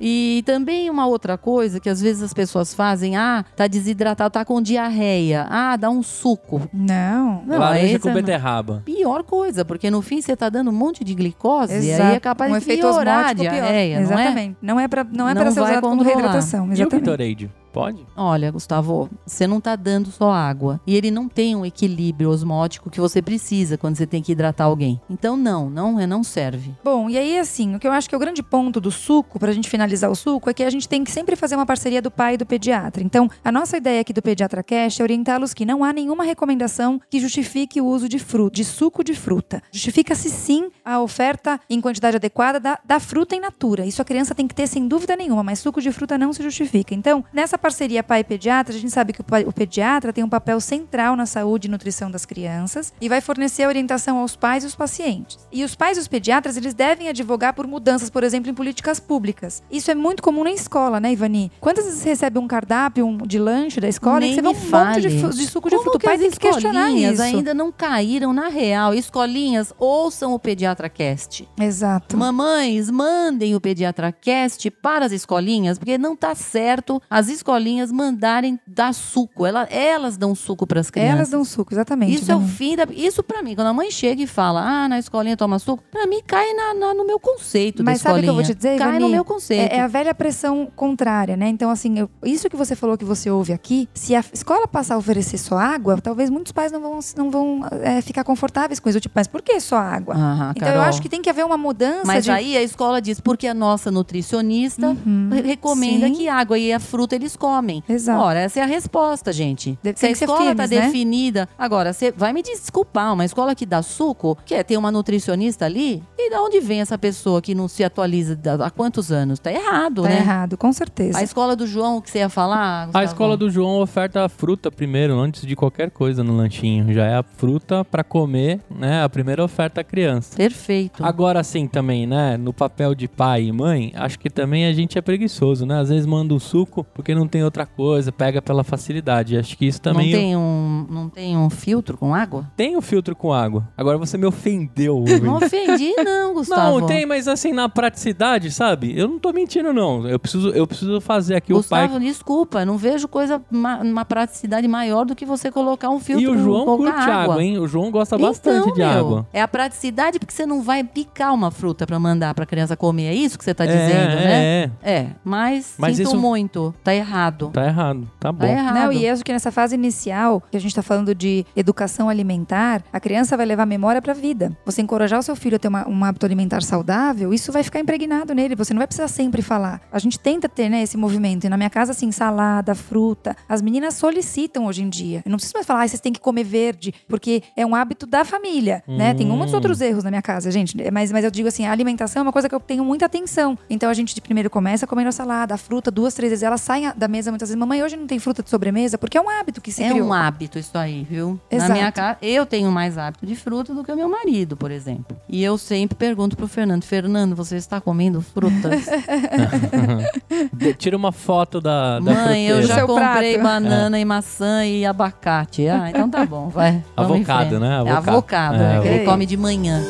C: E também uma outra coisa que às vezes as pessoas fazem, ah, tá desidratado, tá com diarreia. Ah, dá um suco.
A: Não.
C: Não,
B: Laranja com
C: é
B: beterraba.
C: pior coisa, porque no fim você tá dando um monte de glicose e
A: Exato.
C: aí é capaz
A: um
C: de piorar é?
A: Exatamente. Não é pra, não é
C: Não
A: pra ser usado como reidratação.
B: E o
A: Exatamente.
B: Gatorade? Pode?
C: Olha, Gustavo, você não tá dando só água. E ele não tem um equilíbrio osmótico que você precisa quando você tem que hidratar alguém. Então, não, não, é, não serve.
A: Bom, e aí, assim, o que eu acho que é o grande ponto do suco, pra gente finalizar o suco, é que a gente tem que sempre fazer uma parceria do pai e do pediatra. Então, a nossa ideia aqui do Pediatra Cash é orientá-los que não há nenhuma recomendação que justifique o uso de fruta, de suco de fruta. Justifica-se sim a oferta em quantidade adequada da, da fruta em natura. Isso a criança tem que ter sem dúvida nenhuma, mas suco de fruta não se justifica. Então, nessa parceria pai e pediatra, a gente sabe que o, pai- o pediatra tem um papel central na saúde e nutrição das crianças e vai fornecer orientação aos pais e os pacientes. E os pais e os pediatras, eles devem advogar por mudanças, por exemplo, em políticas públicas. Isso é muito comum na escola, né, Ivani? Quantas vezes você recebe um cardápio um- de lanche da escola
C: Nem
A: e você vê um monte de,
C: fale.
A: de suco de
C: Como
A: fruta? O
C: que
A: pai
C: as
A: tem que questionar isso.
C: ainda não caíram na real. Escolinhas, ouçam o Pediatra Cast.
A: Exato.
C: Mamães, mandem o Pediatra Cast para as escolinhas, porque não tá certo as escolinhas mandarem dar suco. Ela- elas dão suco para as crianças.
A: Elas dão suco, exatamente.
C: Isso é o
A: Ivani.
C: fim da. Isso pra mim, quando a mãe chega e fala, ah, na escolinha toma suco, pra mim cai na, na- no meu conceito
A: Mas
C: da
A: sabe o que eu vou te dizer,
C: Cai
A: Ivani?
C: no meu conceito.
A: É, é a velha pressão contrária, né? Então, assim, eu- isso que você falou que você ouve aqui, se a escola passar a oferecer só água, talvez muitos pais não vão, não vão é, ficar confortáveis com isso. Tipo, mas por que só água?
C: Aham,
A: então, eu
C: Carol.
A: acho que tem que haver uma mudança
C: Mas
A: de...
C: aí a escola diz, porque a nossa nutricionista
A: Uhum,
C: re- recomenda
A: sim.
C: que água e a fruta eles comem.
A: Exato.
C: Ora, essa é a resposta, gente.
A: Deve-
C: Se a escola
A: firmes,
C: tá
A: né?
C: definida. Agora, você vai me desculpar, uma escola que dá suco, que é ter uma nutricionista ali, e da onde vem essa pessoa que não se atualiza há quantos anos? Tá errado,
A: Tá
C: né?
A: errado, com certeza.
C: A escola do João, o que você ia falar?
B: A
C: Gustavo?
B: escola do João oferta a fruta primeiro, antes de qualquer coisa no lanchinho. Já é a fruta pra comer, né? A primeira oferta à criança.
C: Perfeito.
B: Agora sim também, né? No papel de pai e mãe, acho que também a gente é preguiçoso, né? Às vezes manda um suco porque não tem outra coisa, pega pela facilidade. Acho que isso também.
C: não, tem um, não tem um filtro com água?
B: Tem o filtro com água. Agora você me ofendeu,
C: Não
B: Rubens.
C: ofendi, não, Gustavo.
B: Não, tem, mas assim, na praticidade, sabe? Eu não tô mentindo, não. Eu preciso, eu preciso fazer aqui o
C: Gustavo,
B: pai.
C: desculpa, não vejo coisa, ma- uma praticidade maior do que você colocar um filtro
B: E o João curte água. hein? O João gosta bastante
C: Então,
B: de
C: meu,
B: água.
C: É a praticidade porque você não vai picar uma fruta pra mandar pra criança comer. É isso que você tá
B: É,
C: dizendo,
B: é,
C: né?
B: É,
C: É, mas,
B: Mas
C: sinto
B: isso-
C: muito. Tá errado.
B: Tá errado. Tá bom.
C: Tá errado.
A: Não, e acho que nessa fase inicial, que a gente está falando de educação alimentar, a criança vai levar memória para a vida. Você encorajar o seu filho a ter uma- um hábito alimentar saudável, isso vai ficar impregnado nele. Você não vai precisar sempre falar. A gente tenta ter né, esse movimento. E na minha casa, assim, salada, fruta. As meninas solicitam hoje em dia. Eu não preciso mais falar, ah, vocês têm que comer verde, porque é um hábito da família, né? Tem muitos
B: Hum.
A: outros erros na minha casa, gente. Mas, mas eu digo assim, a alimentação é uma coisa que eu tenho muita atenção. Então a gente de primeiro começa comendo a salada, a fruta, duas, três vezes. Elas saem da mesa muitas vezes. Mamãe, hoje não tem fruta de sobremesa, porque é um hábito que se
C: É
A: criou.
C: um hábito isso aí, viu?
A: Exato.
C: Na minha casa, eu tenho mais hábito de fruta do que o meu marido, por exemplo. E eu sempre pergunto pro Fernando, Fernando, você está comendo frutas?
B: De- Tira uma foto da, da
C: Mãe, eu já comprei
A: prato.
C: banana e maçã e abacate. Ah, então tá bom, vai.
B: Avocado, né?
C: É
B: Avocado.
C: avocado,
B: É,
C: né? Que ele
A: avocado.
C: come de manhã.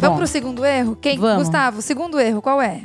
A: Vamos pro segundo erro? Quem?
C: Vamos.
A: Gustavo, segundo erro, qual é?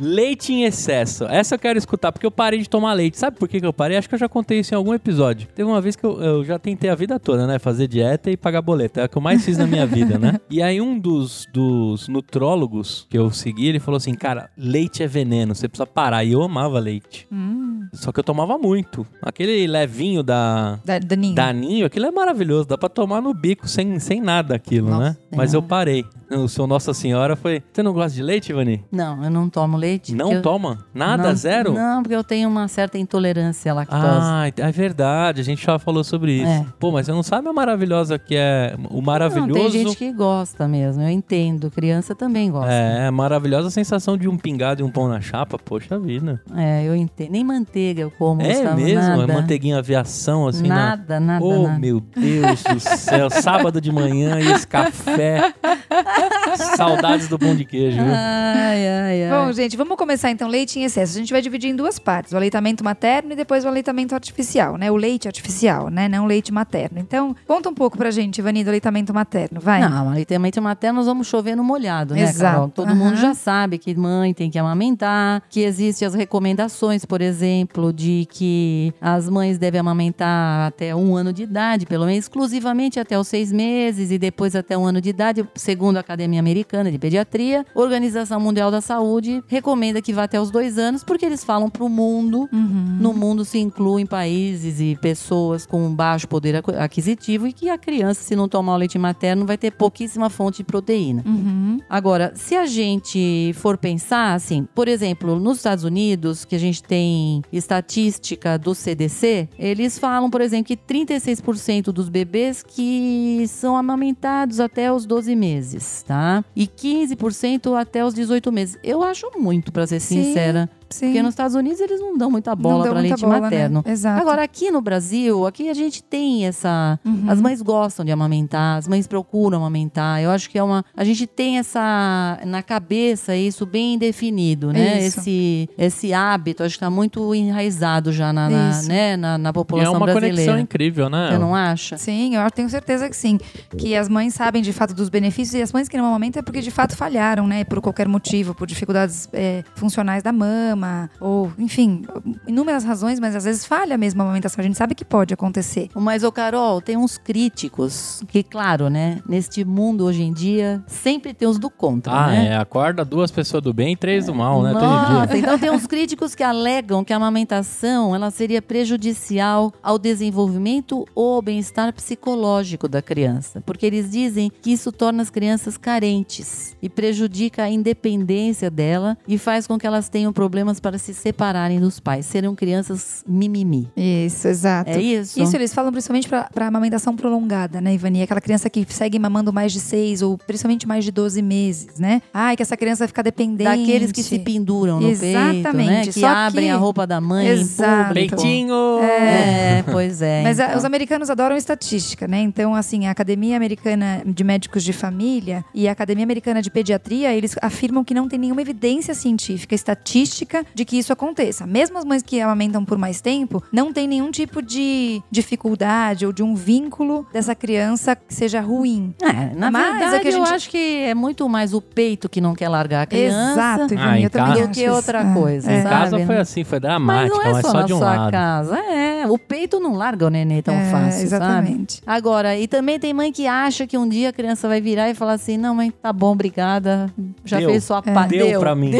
B: Leite em excesso. Essa eu quero escutar, porque eu parei de tomar leite. Sabe por que, que eu parei? Acho que eu já contei isso em algum episódio. Teve uma vez que eu, eu já tentei a vida toda, né? Fazer dieta e pagar boleto. É o que eu mais fiz na minha vida, né? E aí um dos, dos nutrólogos que eu segui, ele falou assim, cara, leite é veneno, você precisa parar. E eu amava leite.
A: Hum,
B: Só que eu tomava muito. Aquele levinho da...
A: da, Daninho.
B: Daninho, aquilo é maravilhoso, dá pra tomar no bico sem, sem nada aquilo,
C: Nossa
B: né? Mas eu parei. O seu Nossa Senhora foi. Você não gosta de leite, Ivani?
C: Não, eu não tomo leite.
B: Não
C: porque eu-
B: toma? Nada?
C: Não,
B: Zero?
C: Não, porque eu tenho uma certa intolerância à lactose.
B: Ah, é verdade, a gente já falou sobre isso.
C: É.
B: Pô, mas você não sabe a maravilhosa que é o maravilhoso.
C: Não, tem gente que gosta mesmo, eu entendo. Criança também gosta.
B: É, a maravilhosa sensação de um pingado e um pão na chapa, poxa vida.
C: É, eu entendo. Nem manteiga eu como.
B: é mesmo?
C: Nada.
B: É manteiguinha aviação, assim, na...
C: nada, nada,
B: Oh,
C: nada.
B: meu Deus do céu. Sábado de manhã e esse café. Saudades do pão de queijo, viu?
C: Ai, ai, ai.
A: Bom, gente, vamos começar então leite em excesso. A gente vai dividir em duas partes, o aleitamento materno e depois o aleitamento artificial, né? O leite artificial, né? Não o leite materno. Então, conta um pouco pra gente, Ivani, do aleitamento materno, vai.
C: Não, aleitamento materno nós vamos chover no molhado, né,
A: Exato.
C: Carol? Todo
A: Aham.
C: mundo já sabe que mãe tem que amamentar, que existem as recomendações, por exemplo, de que as mães devem amamentar até um ano de idade, pelo menos exclusivamente até os seis meses e depois até um ano de idade, segundo a Academia Americana de Pediatria. Organização Mundial da Saúde recomenda que vá até os dois anos, porque eles falam para o mundo
A: Uhum.
C: no mundo se incluem países e pessoas com baixo poder aquisitivo e que a criança, se não tomar o leite materno, vai ter pouquíssima fonte de proteína.
A: Uhum.
C: Agora, se a gente for pensar, assim, por exemplo, nos Estados Unidos, que a gente tem estatística do CDC, eles falam, por exemplo, que 36% dos bebês que são amamentados até os 12 meses, tá? E 15% até os 18 meses. Eu acho muito, pra ser
A: Sim,
C: sincera.
A: Sim.
C: Porque nos Estados Unidos eles não dão muita bola para leite
A: bola,
C: materno.
A: Né? Exato.
C: Agora, aqui no Brasil, aqui a gente tem essa.
A: Uhum.
C: As mães gostam de amamentar, as mães procuram amamentar. Eu acho que é uma. A gente tem essa. Na cabeça isso bem definido, né?
A: Isso.
C: Esse, esse hábito, acho que tá muito enraizado já na, na, né? na, na
B: é
C: população
B: uma
C: brasileira.
B: conexão incrível, né?
C: Você não acha?
A: Sim, eu tenho certeza que sim. Que as mães sabem de fato dos benefícios e as mães que não amamentam é porque de fato falharam, né? Por qualquer motivo, por dificuldades é, funcionais da mama, ou enfim, inúmeras razões, mas às vezes falha mesmo a amamentação. A gente sabe que pode acontecer.
C: Mas, ô Carol, tem uns críticos que, claro, né? Neste mundo hoje em dia, sempre tem os do contra,
B: Ah,
C: né?
B: é. Acorda duas pessoas do bem e três do mal, né?
C: Nossa, então tem uns críticos que alegam que a amamentação ela seria prejudicial ao desenvolvimento ou ao bem-estar psicológico da criança, porque eles dizem que isso torna as crianças carentes e prejudica a independência dela e faz com que elas tenham problemas para se separarem dos pais, serão crianças mimimi.
A: Isso, exato.
C: É isso?
A: Isso eles falam principalmente pra amamentação prolongada, né, Ivani? Aquela criança que segue mamando mais de seis ou principalmente mais de 12 meses, né? Ai, que essa criança vai ficar dependente.
C: Daqueles que se penduram no peito, né?
A: Exatamente,
C: Que
A: só
C: abrem
A: que-
C: a roupa da mãe
A: Exato.
C: em.
B: Peitinho!
C: É, pois é.
A: Mas a-
C: então.
A: os americanos adoram estatística, né? Então, assim, a Academia Americana de Médicos de Família e a Academia Americana de Pediatria, eles afirmam que não tem nenhuma evidência científica, estatística, de que isso aconteça. Mesmo as mães que amamentam por mais tempo, não tem nenhum tipo de dificuldade ou de um vínculo dessa criança que seja ruim.
C: É, na
A: Mas é
C: verdade,
A: que a
C: eu
A: gente-
C: acho que é muito mais o peito que não quer largar a criança
A: Exato,
B: Ah,
A: Ivani, eu também
B: casa-
A: acho
C: do que outra
A: É,
C: coisa,
A: é.
B: Em casa
C: sabe?
B: foi assim, foi
C: Mas
B: dramática,
C: não é
B: mas
C: só,
B: só,
C: na
B: de um
C: sua
B: lado.
C: casa. É, o peito não larga o nenê tão
A: É,
C: fácil, sabe?
A: exatamente.
C: Agora, e também tem mãe que acha que um dia a criança vai virar e falar assim: não, mãe, tá bom, obrigada. Já
B: Deu.
C: fez sua parte.
B: Deu, pra mim.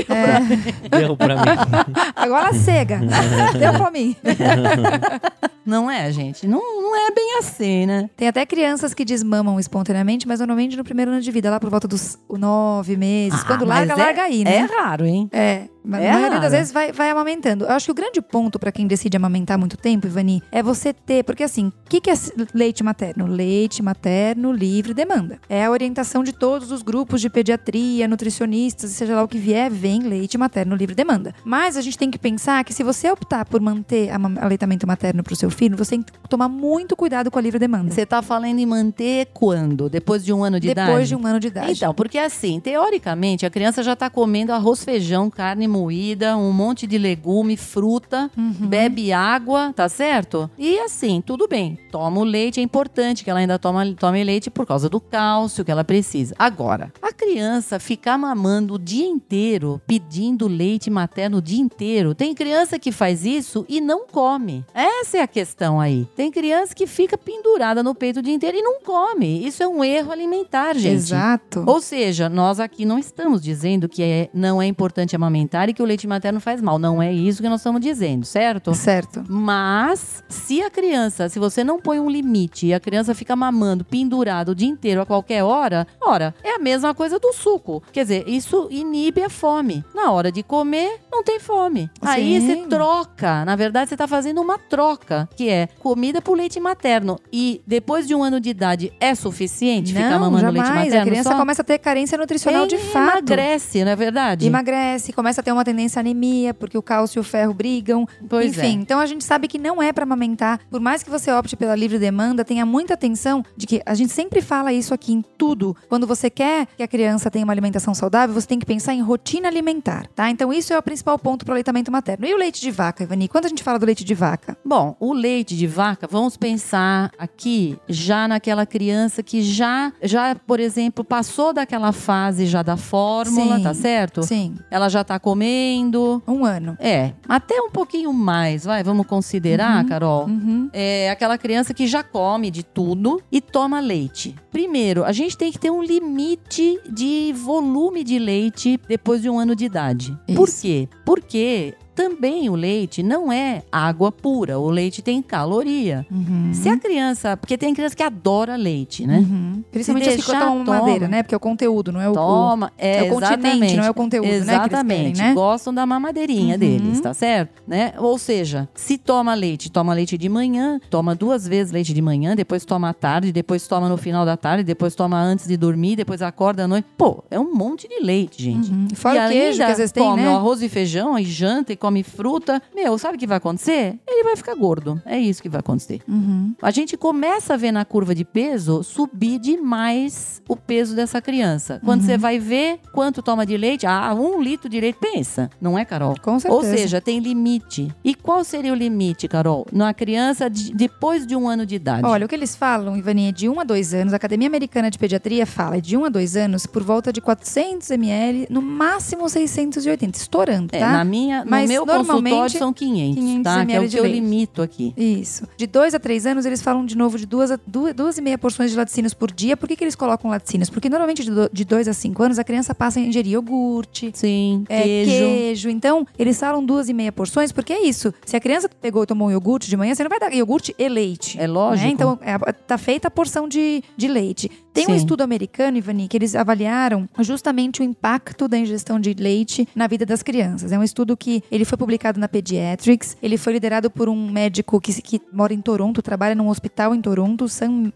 B: Deu pra mim.
A: Agora cega. Deu pra mim.
C: Não é, gente? Não, não é bem assim, né?
A: Tem até crianças que desmamam espontaneamente, mas normalmente no primeiro ano de vida, lá por volta dos nove meses.
C: Ah,
A: Quando larga,
C: é-
A: larga aí, né?
C: É raro, hein?
A: É, mas
C: É
A: a maioria das vezes vai, vai amamentando. Eu acho que o grande ponto pra quem decide amamentar muito tempo, Ivani, é você ter. Porque assim, o que, que é leite materno? Leite materno livre demanda. É a orientação de todos os grupos de pediatria, nutricionistas, seja lá o que vier, vem leite materno livre demanda. Mas a gente tem que pensar que se você optar por manter aleitamento materno pro seu filho, você tem que tomar muito cuidado com a livre demanda.
C: Você tá falando em manter quando? Depois de um ano de idade?
A: Depois de um ano de idade.
C: Então, porque assim, teoricamente, a criança já tá comendo arroz, feijão, carne moída, um monte de legume, fruta,
A: Uhum.
C: bebe água, tá certo? E assim, tudo bem. Toma o leite, é importante que ela ainda toma, tome leite por causa do cálcio que ela precisa. Agora, a criança ficar mamando o dia inteiro, pedindo leite materno o dia inteiro. Tem criança que faz isso e não come. Essa é a questão aí. Tem criança que fica pendurada no peito o dia inteiro e não come. Isso é um erro alimentar, gente.
A: Exato.
C: Ou seja, nós aqui não estamos dizendo que é- não é importante amamentar e que o leite materno faz mal. Não é isso que nós estamos dizendo, certo?
A: Certo.
C: Mas, se a criança, se você não põe um limite e a criança fica mamando pendurado o dia inteiro a qualquer hora, ora, é a mesma coisa do suco. Quer dizer, isso inibe a fome. Na hora de comer, não tem fome. Aí
A: Sim.
C: você troca. Na verdade, você está fazendo uma troca, que é comida por leite materno. E depois de um ano de idade, é suficiente ficar
A: Não,
C: mamando leite
A: jamais.
C: materno?
A: A criança
C: só?
A: começa a ter carência nutricional de
C: Ele
A: fato.
C: Emagrece, não é verdade?
A: Emagrece, começa a ter tem uma tendência à anemia, porque o cálcio e o ferro brigam.
C: Pois
A: Enfim,
C: é.
A: então a gente sabe que não é para amamentar. Por mais que você opte pela livre demanda, tenha muita atenção de que a gente sempre fala isso aqui em tudo. Quando você quer que a criança tenha uma alimentação saudável, você tem que pensar em rotina alimentar, tá? Então isso é o principal ponto para o aleitamento materno. E o leite de vaca, Ivani? Quando a gente fala do leite de vaca?
C: Bom, o leite de vaca, vamos pensar aqui já naquela criança que já, já por exemplo, passou daquela fase já da fórmula,
A: Sim.
C: tá certo?
A: Sim,
C: Ela já tá comendo.
A: Um ano.
C: É, até um pouquinho mais, vai, vamos considerar, Carol.
A: Uhum.
C: É aquela criança que já come de tudo e toma leite. Primeiro, a gente tem que ter um limite de volume de leite depois de um ano de idade. Por
A: Isso.
C: quê? Porque também o leite não é água pura, o leite tem caloria.
A: Uhum.
C: Se a criança, porque tem criança que adora leite, né?
A: Uhum. Principalmente as que tomam
C: toma.
A: madeira, né? Porque é o conteúdo, não é o, o
C: Toma, é,
A: é o continente,
C: exatamente.
A: não é o conteúdo, né,
C: Exatamente.
A: né?
C: Gostam da mamadeirinha
A: Uhum.
C: deles, tá certo? Né? Ou seja, se toma leite, toma leite de manhã, toma duas vezes leite de manhã, depois toma à tarde, depois toma no final da tarde, depois toma antes de dormir, depois acorda à noite. Pô, é um monte de leite, gente.
A: Uhum. Fora
C: e
A: o queijo, que às vezes tem,
C: come
A: né?
C: o arroz e feijão, e janta e come fruta. Meu, sabe o que vai acontecer? Ele vai ficar gordo. É isso que vai acontecer.
A: Uhum.
C: A gente começa a ver na curva de peso subir demais o peso dessa criança. Quando
A: Uhum.
C: você vai ver quanto toma de leite, ah, um litro de leite, pensa, não é, Carol?
A: Com certeza.
C: Ou seja, tem limite. E qual seria o limite, Carol? Na criança de- depois de um ano de idade.
A: Olha, o que eles falam, Ivani, é de 1 a 2 anos. A Academia Americana de Pediatria fala é de 1 a 2 anos por volta de 400 ml, no máximo 680, estourando,
C: É,
A: tá?
C: na minha,
A: Mas
C: meu
A: normalmente,
C: consultório são 500,
A: 500
C: tá? Que é o que eu
A: leite.
C: limito aqui.
A: Isso. De 2 a 3 anos, eles falam de novo de duas, a, duas, duas e meia porções de laticínios por dia. Por que, que eles colocam laticínios? Porque normalmente de 2 a 5 anos, a criança passa a ingerir iogurte,
C: Sim,
A: é,
C: queijo.
A: queijo. Então, eles falam duas e meia porções, porque é isso. Se a criança pegou e tomou um iogurte de manhã, você não vai dar iogurte e leite.
C: É lógico.
A: né? Então, é, tá feita a porção de, de leite. Tem um
C: Sim.
A: estudo americano, Ivani, que eles avaliaram justamente o impacto da ingestão de leite na vida das crianças. É um estudo que ele foi publicado na Pediatrics. Ele foi liderado por um médico que, que mora em Toronto, trabalha num hospital em Toronto, St.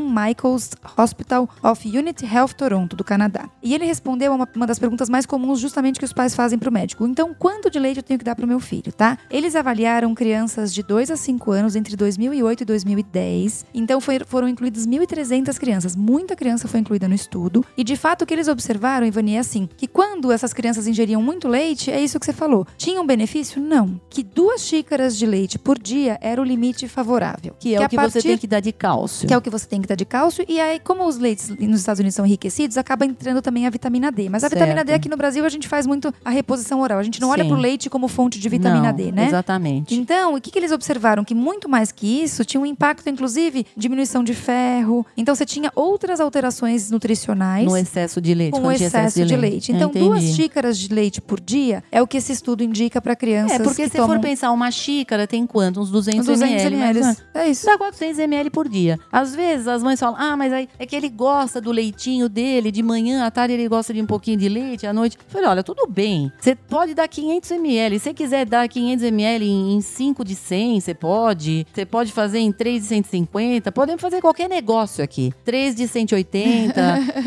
A: Michael's Hospital of Unity Health Toronto, do Canadá. E ele respondeu a uma, uma das perguntas mais comuns justamente que os pais fazem pro médico. Então, quanto de leite eu tenho que dar pro meu filho, tá? Eles avaliaram crianças de 2 a 5 anos entre 2008 e 2010. Então, foi- foram incluídas 1.300 crianças. Muita criança foi incluída no estudo. E, de fato, o que eles observaram, Ivani, é assim, que quando essas crianças ingeriam muito leite, é isso que você falou. Tinha um benefício? Não. Que duas xícaras de leite por dia era o limite favorável.
C: Que é o
A: a
C: que você
A: partir-
C: tem que dar de cálcio.
A: que é o que você tem que dar de cálcio. E aí, como os leites nos Estados Unidos são enriquecidos, acaba entrando também a vitamina D. Mas a vitamina D
C: Certo.
A: aqui no Brasil a gente faz muito a reposição oral. A gente não olha
C: Sim.
A: pro leite como fonte de vitamina
C: Não,
A: D, né?
C: Exatamente.
A: Então, o que, que eles observaram? Que muito mais que isso, tinha um impacto, inclusive, diminuição de ferro. Então, você tinha outras alterações nutricionais
C: No excesso de leite.
A: com o excesso de leite. Então,
C: Entendi.
A: duas xícaras de leite por dia é o que esse estudo indica para crianças
C: É, porque
A: que
C: se
A: tomam
C: for pensar, uma xícara tem quanto? Uns 200,
A: 200
C: ml.
A: É isso.
C: Dá 400 ml por dia. Às vezes as mães falam, ah, mas aí é que ele gosta do leitinho dele, de manhã, à tarde ele gosta de um pouquinho de leite, à noite. Eu falei, olha, tudo bem. Você pode dar 500 ml. Se você quiser dar 500 ml em 5 de 100, você pode. Você pode fazer em 3 de 150. Podemos fazer qualquer negócio aqui. 3 de 180,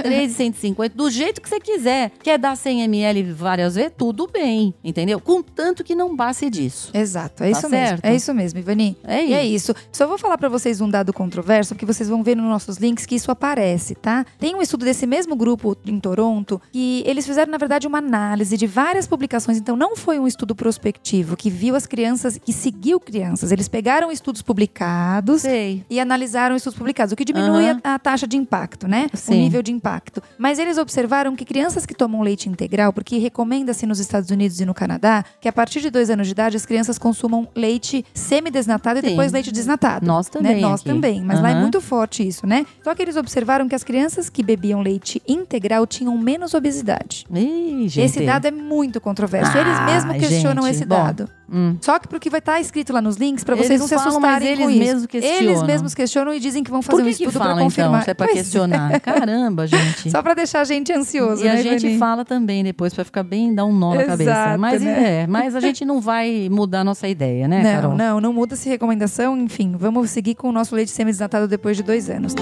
C: 3 de 150, do jeito que você quiser. Quer dar 100 ml várias vezes? Tudo bem, entendeu? Contanto que não passe disso.
A: Exato, é
C: Tá
A: isso mesmo.
C: certo?
A: É isso mesmo, Ivani.
C: É
A: E é
C: isso.
A: isso. Só vou falar pra vocês um dado controverso, porque vocês vão ver nos nossos links que isso aparece, tá? Tem um estudo desse mesmo grupo em Toronto que eles fizeram, na verdade, uma análise de várias publicações. Então, não foi um estudo prospectivo que viu as crianças, que seguiu crianças. Eles pegaram estudos publicados
C: Sei.
A: e analisaram estudos publicados, o que diminui
C: Aham.
A: a, a taxa de impacto, né? O
C: Sim.
A: nível de impacto. Mas eles observaram que crianças que tomam leite integral, porque recomenda-se nos Estados Unidos e no Canadá que a partir de dois anos de idade as crianças consumam leite semidesnatado e
C: Sim.
A: depois leite desnatado.
C: Nós
A: né?
C: também.
A: Nós
C: aqui.
A: também, mas lá é muito forte isso, né? Só que eles observaram que as crianças que bebiam leite integral tinham menos obesidade.
C: Ih, gente.
A: Esse dado é muito controverso.
C: Ah,
A: eles mesmos questionam
C: gente,
A: esse
C: bom. Hum.
A: Só que porque vai estar escrito lá nos links para vocês
C: Eles
A: não se
C: falam,
A: assustarem
C: mas
A: com
C: eles
A: isso.
C: mesmos questionam.
A: Eles mesmos questionam e dizem que vão fazer
C: Por
A: um
C: que, que
A: estudo para
C: fala,
A: confirmar.
C: então? Se é pra
A: Pois
C: questionar. Caramba, gente.
A: Só para deixar a gente ansioso,
C: E a
A: né,
C: gente
A: Ivani?
C: fala também depois pra ficar bem, dar um nó na cabeça.
A: Exato,
C: Mas
A: né?
C: é, mas a gente não vai mudar a nossa ideia, né,
A: não,
C: Carol?
A: não, não muda essa recomendação. Enfim, vamos seguir com o nosso leite semidesnatado depois de dois anos.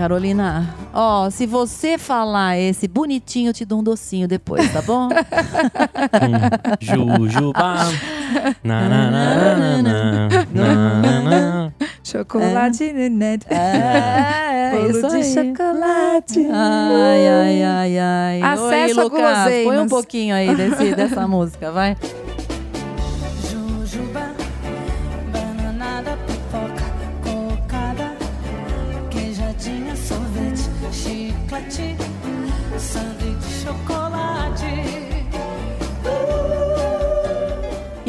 C: Carolina, ó, se você falar esse bonitinho, eu te dou um docinho depois, tá bom?
B: Hum, Jujuba. Na, na, na, na, na, na, na, na.
A: Chocolate, né?
C: É,
A: Bolo
C: isso
A: de
C: aí.
A: chocolate.
C: Ai, ai, ai, ai.
A: Acesso
C: Oi, Lucas, põe um pouquinho aí desse, dessa música, vai.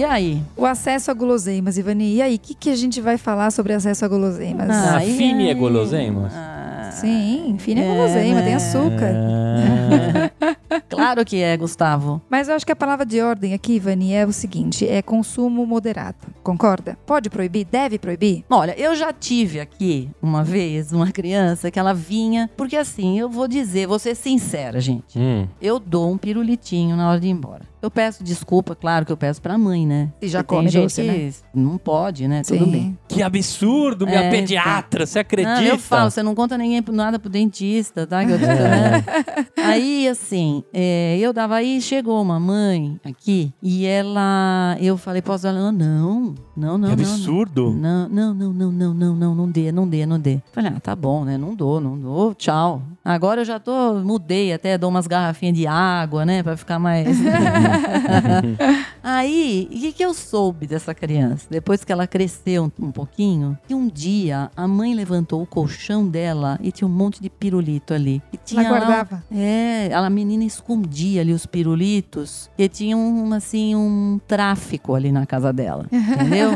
C: E aí?
A: O acesso a guloseimas, Ivani. E aí, o que, que a gente vai falar sobre acesso a guloseimas?
B: Ah,
C: Ai,
B: Fini é guloseimas?
C: Ah,
A: Sim, fina é guloseima, tem açúcar.
C: claro que é, Gustavo.
A: Mas eu acho que a palavra de ordem aqui, Ivani, é o seguinte: é consumo moderado. Concorda? Pode proibir? Deve proibir?
C: Olha, eu já tive aqui uma vez uma criança que ela vinha, porque assim, eu vou dizer, vou ser sincera, gente.
B: Hum.
C: Eu dou um pirulitinho na hora de ir embora. Eu peço desculpa, claro que eu peço pra mãe, né?
A: E já come
C: tem
A: doce,
C: gente que não pode, né? Tudo bem.
B: Que absurdo, minha
C: É,
B: pediatra, você acredita?
C: Não, eu falo, você não conta ninguém nada pro dentista, tá? Que eu tô, né? Aí, assim, é, eu dava aí, chegou uma mãe aqui e ela. Eu falei, posso ela? Ela, Não, não, não.
B: Que
C: não,
B: absurdo.
C: Não, não, não, não, não, não, não, não dê, não dê, não dê. Falei, ah, tá bom, né? Não dou, não dou, tchau. Agora eu já tô, mudei até, dou umas garrafinhas de água, né? Pra ficar mais. Aí, o que, que eu soube dessa criança? Depois que ela cresceu um, pouquinho, que um dia a mãe levantou o colchão dela e tinha um monte de pirulito ali. E tinha
A: Ela
C: lá-
A: guardava.
C: é, a menina escondia ali os pirulitos e tinha um, assim, um tráfico ali na casa dela, entendeu?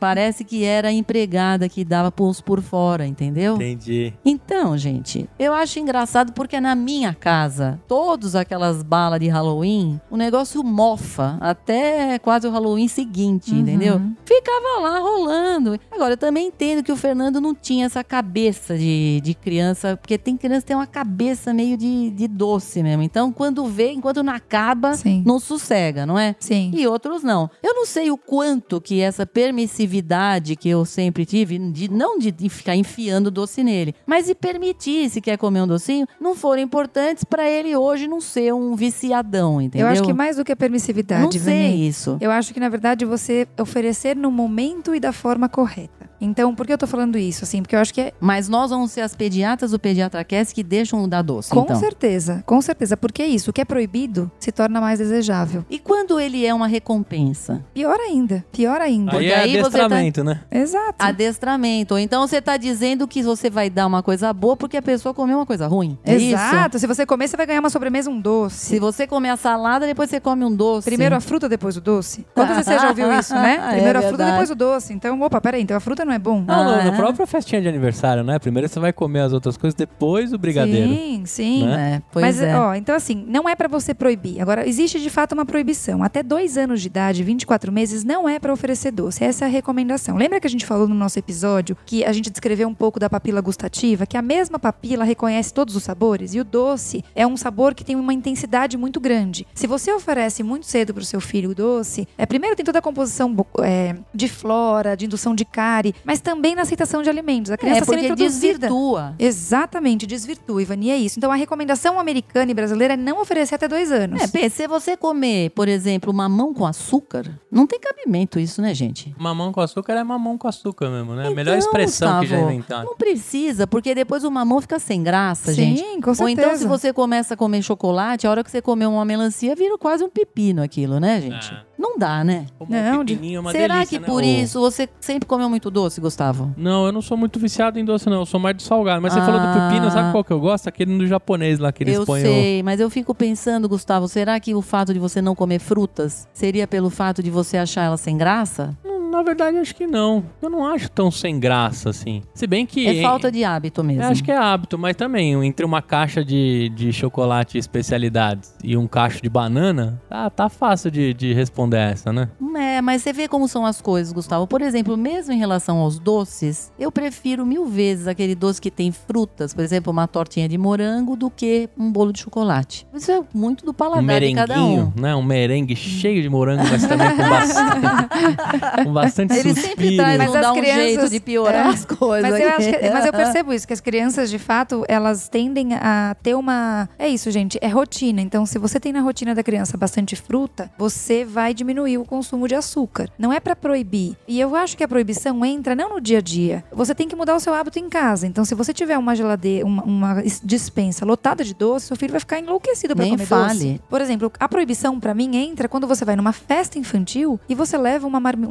C: Parece que era a empregada que dava pulso por fora, entendeu?
B: Entendi.
C: Então, gente, eu acho engraçado porque na minha casa, todas aquelas balas de Halloween, o negócio mofa até quase o Halloween seguinte,
A: Uhum.
C: entendeu? Ficava lá rolando. Agora, eu também entendo que o Fernando não tinha essa cabeça de, de criança, porque tem criança que tem uma cabeça meio de, de doce mesmo. Então, quando vê, enquanto não acaba,
A: Sim.
C: não sossega, não é?
A: Sim.
C: E outros não. Eu não sei o quanto que essa permissividade que eu sempre tive, de não de, ficar enfiando doce nele, mas de permitir, se quer comer um docinho, não foram importantes pra ele hoje não ser um viciadão, entendeu?
A: Eu acho que mais do que a permissividade,
C: Não sei
A: Ivani,
C: isso.
A: Eu acho que, na verdade, você oferecer no momento e da forma correta. Então, por que eu tô falando isso? Assim, porque eu acho que é.
C: Mas nós vamos ser as pediatras do Pediatra Cast que deixam dar doce,
A: Com
C: então.
A: certeza, com certeza. Porque é isso. O que é proibido se torna mais desejável.
C: E quando ele é uma recompensa?
A: Pior ainda. Pior ainda.
B: Aí
C: Porque
B: é
C: aí você tá-
B: adestramento, né?
A: Exato.
C: Adestramento. Ou então você tá dizendo que você vai dar uma coisa boa porque a pessoa comeu uma coisa ruim. É isso?
A: Exato. Se você comer, você vai ganhar uma sobremesa, um doce.
C: Se você comer a salada, depois você come um doce.
A: Primeiro a fruta, depois o doce. Quantas vezes você já ouviu isso, né?
C: É
A: Primeiro a fruta, depois o doce. Então, opa, peraí, então a fruta não é bom?
B: Não, no-
C: Ah,
B: na
C: é?
B: própria festinha de aniversário, né? Primeiro você vai comer as outras coisas, depois o brigadeiro.
A: Sim, sim.
B: Né?
C: É, pois
A: Mas,
C: é.
A: ó, então assim, não é pra você proibir. Agora, existe de fato uma proibição. Até dois anos de idade, 24 meses, não é pra oferecer doce. Essa é a recomendação. Lembra que a gente falou no nosso episódio que a gente descreveu um pouco da papila gustativa? Que a mesma papila reconhece todos os sabores e o doce é um sabor que tem uma intensidade muito grande. Se você oferece muito cedo pro seu filho o doce, é, primeiro tem toda a composição é, de flora, de indução de cárie, mas também na aceitação de alimentos. A criança
C: é
A: sendo
C: porque
A: introduzida.
C: desvirtua.
A: Exatamente, desvirtua, Ivani, é isso. Então a recomendação americana e brasileira é não oferecer até dois anos.
C: É, Pê, se você comer, por exemplo, mamão com açúcar, não tem cabimento isso, né, gente?
B: Mamão com açúcar é mamão com açúcar mesmo, né? a melhor
C: Então,
B: expressão que já
C: Gustavo,
B: inventaram.
C: Não precisa, porque depois o mamão fica sem graça,
A: Sim,
C: gente.
A: com
C: Ou
A: certeza.
C: então, se você começa a comer chocolate, a hora que você comer uma melancia, vira quase um pepino aquilo, né, gente?
B: É.
C: Não dá, né?
A: Não,
B: um pepininho é uma
C: Será
B: delícia,
C: que
B: né?
C: por
B: Ô,
C: isso você sempre comeu muito doce, Gustavo?
B: Não, eu não sou muito viciado em doce, não. Eu sou mais de salgado. Mas você
C: Ah.
B: falou do pepino, sabe qual que eu gosto? Aquele do japonês lá que eles
C: eu
B: põem o-
C: sei, mas eu fico pensando, Gustavo, será que o fato de você não comer frutas seria pelo fato de você achar elas sem graça?
B: Não, Na verdade, acho que não. Eu não acho tão sem graça assim. Se bem que.
C: É falta de hábito mesmo.
B: Eu acho que é hábito, mas também, entre uma caixa de, de chocolate especialidades e um cacho de banana, tá, tá fácil de, de responder essa, né?
C: É, mas você vê como são as coisas, Gustavo. Por exemplo, mesmo em relação aos doces, eu prefiro mil vezes aquele doce que tem frutas, por exemplo, uma tortinha de morango, do que um bolo de chocolate. Isso é muito do
B: Um
C: paladar de cada um.
B: merenguinho, né? Um merengue cheio de morango, mas também com bastante, com bastante bastante
C: Ele
B: suspiro.
C: sempre traz
A: Mas
C: um,
A: as
C: dá um
A: crianças-
C: jeito de piorar
A: É.
C: as coisas.
A: Mas eu, acho que- mas eu percebo isso, que as crianças, de fato, elas tendem a ter uma. É isso, gente, é rotina. Então, se você tem na rotina da criança bastante fruta, você vai diminuir o consumo de açúcar. Não é pra proibir. E eu acho que a proibição entra não no dia a dia. Você tem que mudar o seu hábito em casa. Então, se você tiver uma geladeira, uma, uma dispensa lotada de doce, seu filho vai ficar enlouquecido pra
C: Nem
A: comer
C: fale.
A: doce. Por exemplo, a proibição pra mim entra quando você vai numa festa infantil e você leva uma marmi-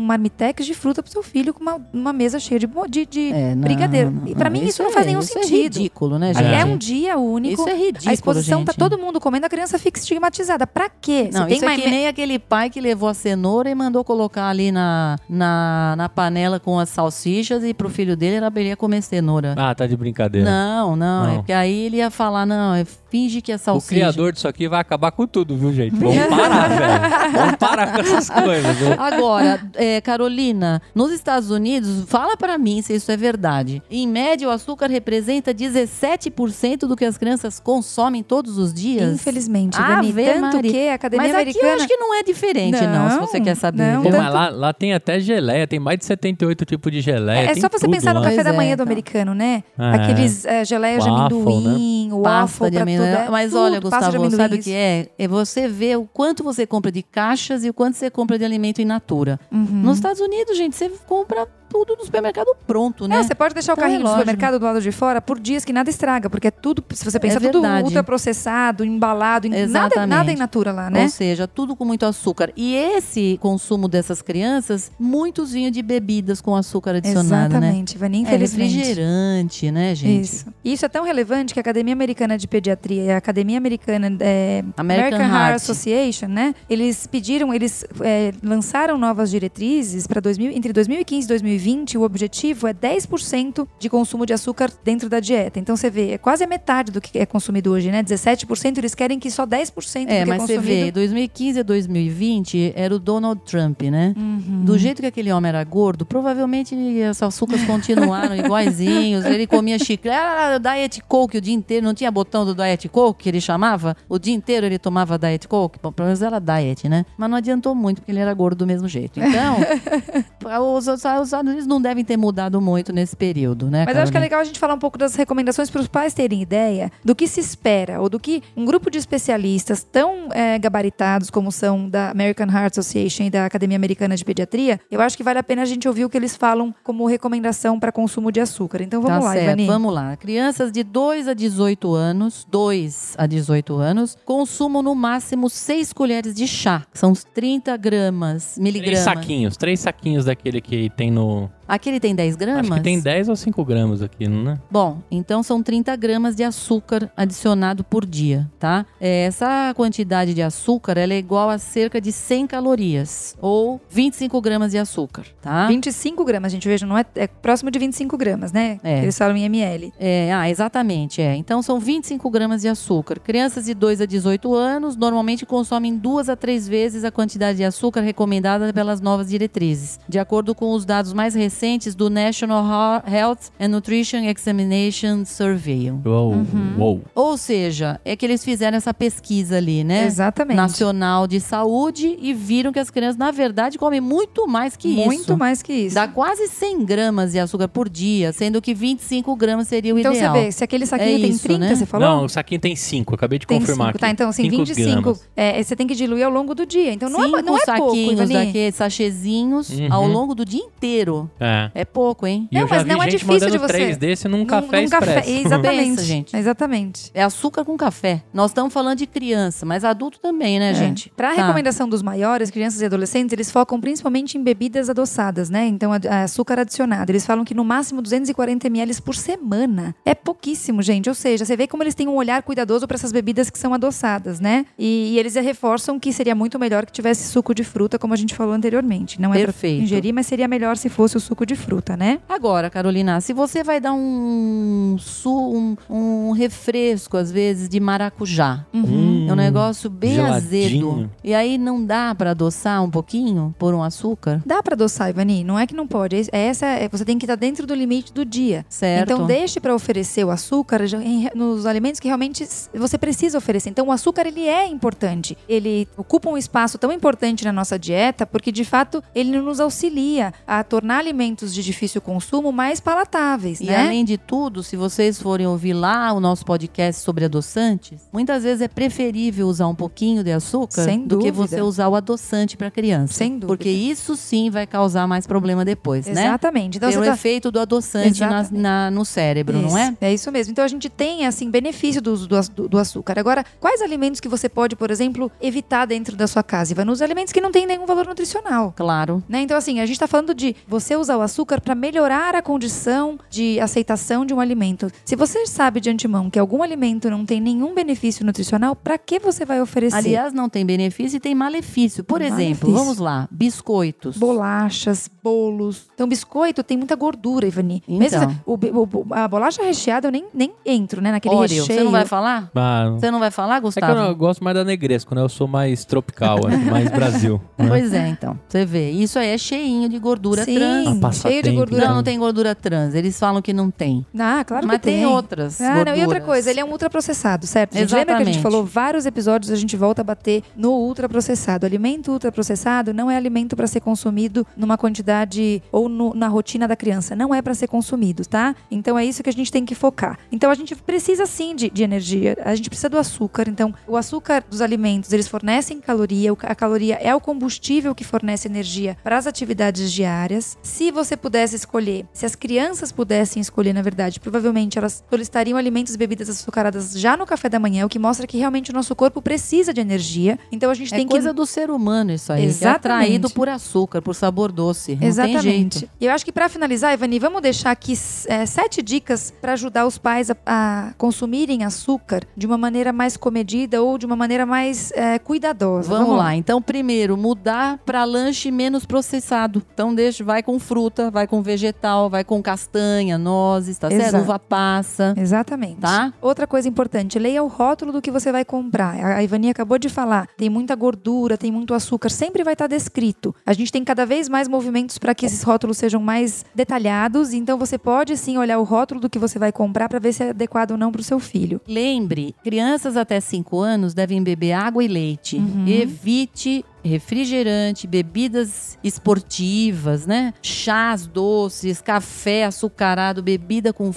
A: de fruta pro seu filho com uma, uma mesa cheia de, de, de
C: É, não,
A: brigadeiro.
C: não,
A: E pra
C: não.
A: mim isso, não faz
C: é-
A: nenhum
C: isso
A: sentido.
C: É ridículo, né,
A: É,
C: gente?
A: um dia único.
C: Isso é ridículo,
A: a exposição
C: gente.
A: tá todo mundo comendo, a criança fica estigmatizada. Pra quê?
C: Não,
A: Você tem
C: isso é que nem aquele pai que levou a cenoura e mandou colocar ali na, na, na panela com as salsichas e pro filho dele era ele ia comer cenoura.
B: Ah, tá de brincadeira.
C: Não, não,
B: Não.
C: é porque aí ele ia falar, não, é, finge que é
B: O
C: salsicha.
B: criador disso aqui vai acabar com tudo, viu, gente? Vamos parar, velho. Vamos parar com essas coisas. viu?
C: Agora, é, Carolina, nos Estados Unidos, fala pra mim se isso é verdade. Em média, o açúcar representa 17% do que as crianças consomem todos os dias.
A: Infelizmente,
C: Ave
A: Vani, tanto
C: Maria.
A: que a Academia
C: Mas aqui
A: Americana...
C: eu acho que não é diferente, não, se
A: Não,
C: você quer saber.
A: não,
B: Pô,
C: viu?
B: mas lá, lá tem até geleia, tem mais de 78 tipos de geleia.
A: É,
B: tem
A: só você
B: tudo
A: pensar no
B: lá.
A: café da
C: Pois
A: manhã
C: é,
A: do
C: tá.
A: americano, né?
B: É.
A: Aqueles é, geleias de
B: Waffle,
A: amendoim, o waffle
C: de amendoim.
A: Tudo. é
C: Mas
A: tudo,
C: olha, Gustavo, sabe o que é? É você ver o quanto você compra de caixas e o quanto você compra de alimento in natura.
A: Uhum.
C: Nos Estados Unidos, gente, você compra tudo no supermercado pronto, né?
A: Não, você pode deixar o
C: Então,
A: carrinho do
C: relógio.
A: supermercado do lado de fora por dias que nada estraga, porque é tudo, se você pensar,
C: É
A: tudo ultraprocessado, embalado, em- nada,
C: Exatamente.
A: nada in natura lá, né?
C: Ou seja, tudo com muito açúcar. E esse consumo dessas crianças, muitos vinham de bebidas com açúcar adicionado, né?
A: Exatamente, Vani,
C: É
A: infelizmente.
C: refrigerante, né, gente?
A: Isso. Isso é tão relevante que a Academia Americana de Pediatria e a Academia Americana é,
C: American
A: Heart
C: Heart.
A: Association, né? Eles pediram, eles é, lançaram novas diretrizes para entre 2015 e 2020. O objetivo é 10% de consumo de açúcar dentro da dieta. Então você vê, é quase a metade do que é consumido hoje, né? 17%, eles querem que só 10%
C: É,
A: do que é
C: mas você
A: consumido.
C: vê, 2015 a 2020 era o Donald Trump, né?
A: Uhum.
C: Do jeito que aquele homem era gordo, provavelmente os açúcares continuaram iguaizinhos. Ele comia chiclete, ah, Diet Coke o dia inteiro, não tinha botão do Diet Coke que ele chamava? O dia inteiro ele tomava Diet Coke? Bom, pelo menos era diet, né? Mas não adiantou muito, porque ele era gordo do mesmo jeito. Então, os, os, os Estados Unidos não devem ter mudado muito nesse período, né?
A: Mas eu acho que é legal a gente falar um pouco das recomendações para os pais terem ideia do que se espera, ou do que um grupo de especialistas tão é, gabaritados como são da American Heart Association e da Academia Americana de Pediatria, eu acho que vale a pena a gente ouvir o que eles falam como recomendação para consumo de açúcar. Então vamos
C: tá
A: lá,
C: certo,
A: Ivani.
C: vamos lá. Crianças de 2 a 18 anos, 2 a 18 anos, consumam no máximo 6 colheres de chá. que São uns 30 gramas,
B: Três
C: miligramas.
B: saquinhos, três saquinhos daquele que tem no no
C: Aquele tem 10 gramas?
B: Acho que tem 10 ou 5 gramas aqui, não é?
C: Bom, então são 30 gramas de açúcar adicionado por dia, tá? É, Essa quantidade de açúcar ela é igual a cerca de 100 calorias, ou 25 gramas de açúcar, tá?
A: 25 gramas, gente, veja, não é, é próximo de 25 gramas, né?
C: É.
A: Eles falam em ml.
C: É, ah, exatamente, é. Então são 25 gramas de açúcar. Crianças de 2 a 18 anos normalmente consomem duas a três vezes a quantidade de açúcar recomendada pelas novas diretrizes, de acordo com os dados mais recentes do National Health and Nutrition Examination Survey.
B: Uou,
A: Uhum.
B: uou.
C: Ou seja, é que eles fizeram essa pesquisa ali, né?
A: Exatamente.
C: Nacional de Saúde e viram que as crianças, na verdade, comem muito mais que isso.
A: Muito mais que isso.
C: Dá quase 100 gramas de açúcar por dia, sendo que 25 gramas seria o
A: então
C: ideal.
A: você vê, se aquele saquinho
C: É
A: tem
C: isso,
A: 30,
C: né?
A: você falou?
B: Não, o saquinho tem 5, acabei de
A: Tem
B: confirmar
A: 5,
B: aqui.
A: tá? Então, assim,
B: Cinco
A: 25.
B: gramas.
A: É, você tem que diluir ao longo do dia. Então, não
C: Cinco
A: é, não é pouco,
C: saquinhos
A: Ivani.
C: daqueles sachezinhos
B: Uhum.
C: ao longo do dia inteiro.
B: É.
C: É pouco, hein?
B: E
A: Não,
B: eu já
A: mas
B: vi
A: não é difícil de você-
B: três desse num
A: Num-
B: café
A: num café,
B: expresso.
A: Exatamente.
C: Pensa, gente.
A: Exatamente.
C: É açúcar com café. Nós estamos falando de criança, mas adulto também, né, gente?
A: Para a
C: Tá.
A: recomendação dos maiores, crianças e adolescentes, eles focam principalmente em bebidas adoçadas, né? Então, açúcar adicionado. Eles falam que no máximo 240 ml por semana. É pouquíssimo, gente. Ou seja, você vê como eles têm um olhar cuidadoso para essas bebidas que são adoçadas, né? E, e eles reforçam que seria muito melhor que tivesse suco de fruta, como a gente falou anteriormente. Não é
C: Perfeito.
A: ingerir, mas seria melhor se fosse o suco de fruta, né?
C: Agora, Carolina, se você vai dar um, su, um, um refresco, às vezes, de maracujá,
B: Hum,
C: É um negócio bem
B: geladinho.
C: azedo. E aí não dá pra adoçar um pouquinho? Por um açúcar?
A: Dá pra adoçar, Ivani, não é que não pode. É- Essa é, você tem que estar dentro do limite do dia.
C: Certo.
A: Então deixe pra oferecer o açúcar em- nos alimentos que realmente você precisa oferecer. Então o açúcar ele é importante. Ele ocupa um espaço tão importante na nossa dieta porque de fato ele nos auxilia a tornar alimentos de difícil consumo mais palatáveis,
C: E
A: né?
C: além de tudo, se vocês forem ouvir lá o nosso podcast sobre adoçantes, muitas vezes é preferível usar um pouquinho de açúcar
A: Sem
C: do que
A: dúvida.
C: você usar o adoçante para criança.
A: Sem dúvida.
C: Porque isso sim vai causar mais problema depois, né?
A: Exatamente. Então
C: Pelo
A: tá...
C: efeito do adoçante na-
A: Exatamente.
C: na- no cérebro, não é?
A: Isso, É isso mesmo. Então a gente tem, assim, benefício do uso do, do- do açúcar. Agora, quais alimentos que você pode, por exemplo, evitar dentro da sua casa? Ivan, os alimentos que não têm nenhum valor nutricional.
C: Claro.
A: Né? Então, assim, a gente está falando de você usar o açúcar para melhorar a condição de aceitação de um alimento. Se você sabe de antemão que algum alimento não tem nenhum benefício nutricional, para que você vai oferecer?
C: Aliás, não tem benefício e tem malefício. Por exemplo,
A: Malefício.
C: vamos lá, biscoitos.
A: Bolachas, bolos. Então, biscoito tem muita gordura, Ivani. Mesmo
C: Então.
A: assim, o, o- a bolacha recheada eu nem, nem entro, né? Naquele
C: Oreo,
A: recheio.
C: você não vai falar?
B: Ah,
C: Você não vai falar,
B: é que eu,
C: Gustavo?
B: não- eu gosto mais da Negresco, né? Eu sou mais tropical, mais Brasil. né?
C: Pois é, então. Você vê, isso aí é cheinho de gordura
A: Sim,
C: trans.
A: Cheio de gordura.
B: né?
C: Não, não tem gordura trans. Eles falam que não tem.
A: Ah, claro
C: Mas
A: que tem.
C: tem outras
A: Ah, não, e outra
C: gorduras.
A: coisa, ele é um ultraprocessado, certo? Gente? Lembra que a gente
C: Exatamente.
A: falou vários episódios, a gente volta a bater no ultraprocessado. Alimento ultraprocessado não é alimento para ser consumido numa quantidade ou no- na rotina da criança. Não é para ser consumido, tá? Então é isso que a gente tem que focar. Então a gente precisa sim de, de energia, a gente precisa do açúcar. Então o açúcar dos alimentos, eles fornecem caloria, a caloria é o combustível que fornece energia para as atividades diárias. Se você pudesse escolher, se as crianças pudessem escolher, na verdade, provavelmente elas solicitariam alimentos e bebidas açucaradas já no café da manhã, o que mostra que realmente o nosso corpo precisa de energia. Então a gente
C: É
A: tem
C: coisa
A: que
C: do ser humano isso aí. É
A: Exatamente.
C: atraído por açúcar, por sabor doce. Não
A: Exatamente. E eu acho que para finalizar, Ivani, vamos deixar aqui é, sete dicas para ajudar os pais a, a consumirem açúcar de uma maneira mais comedida ou de uma maneira mais é, cuidadosa.
C: Vamos, lá. Então, primeiro, mudar para lanche menos processado. Então, deixa, vai com fruta, vai com vegetal, vai com castanha, nozes, tá certo?
A: Exato.
C: Uva passa.
A: Exatamente.
C: Tá?
A: Outra coisa importante, leia o rótulo do que você vai comprar. A Ivani acabou de falar, tem muita gordura, tem muito açúcar, sempre vai estar descrito. A gente tem cada vez mais movimentos para que esses rótulos sejam mais detalhados, então você pode sim olhar o rótulo do que você vai comprar para ver se é adequado ou não para o seu filho.
C: Lembre, crianças até 5 anos devem beber água e leite.
A: Uhum.
C: Evite refrigerante, bebidas esportivas, né? Chás doces, café açucarado, bebida com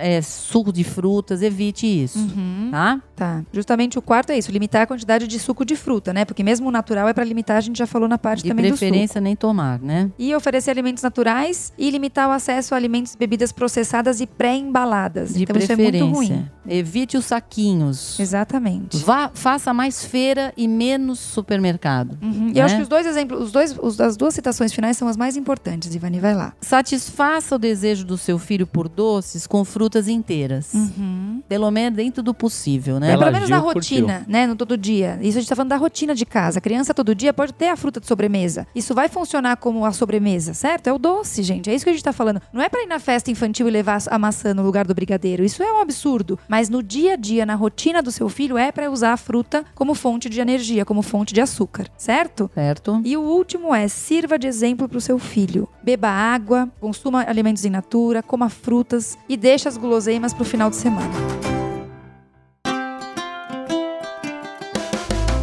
C: é, suco de frutas, evite isso,
A: Uhum.
C: tá?
A: Tá. Justamente o quarto é isso, limitar a quantidade de suco de fruta, né? Porque mesmo o natural é para limitar, a gente já falou na parte
C: De
A: também do suco.
C: preferência nem tomar, né?
A: E oferecer alimentos naturais e limitar o acesso a alimentos e bebidas processadas e pré-embaladas.
C: De
A: então isso é
C: preferência.
A: muito ruim.
C: Evite os saquinhos.
A: Exatamente.
C: Vá, faça mais feira e menos supermercado.
A: Uhum. E
C: né?
A: eu acho que os dois exemplos, os dois, os- as duas citações finais são as mais importantes, Ivani, vai lá.
C: Satisfaça o desejo do seu filho por doces com frutas inteiras.
A: Uhum.
C: Pelo menos dentro do possível, né?
A: É,
B: Ela
A: pelo menos na rotina, né? No todo dia. Isso a gente tá falando da rotina de casa. A criança todo dia pode ter a fruta de sobremesa. Isso vai funcionar como a sobremesa, certo? É o doce, gente. É isso que a gente tá falando. Não é pra ir na festa infantil e levar a maçã no lugar do brigadeiro. Isso é um absurdo. Mas no dia a dia, na rotina do seu filho, é pra usar a fruta como fonte de energia, como fonte de açúcar, certo?
C: Certo?
A: E o último é: sirva de exemplo para o seu filho. Beba água, consuma alimentos in natura, coma frutas e deixe as guloseimas para o final de semana.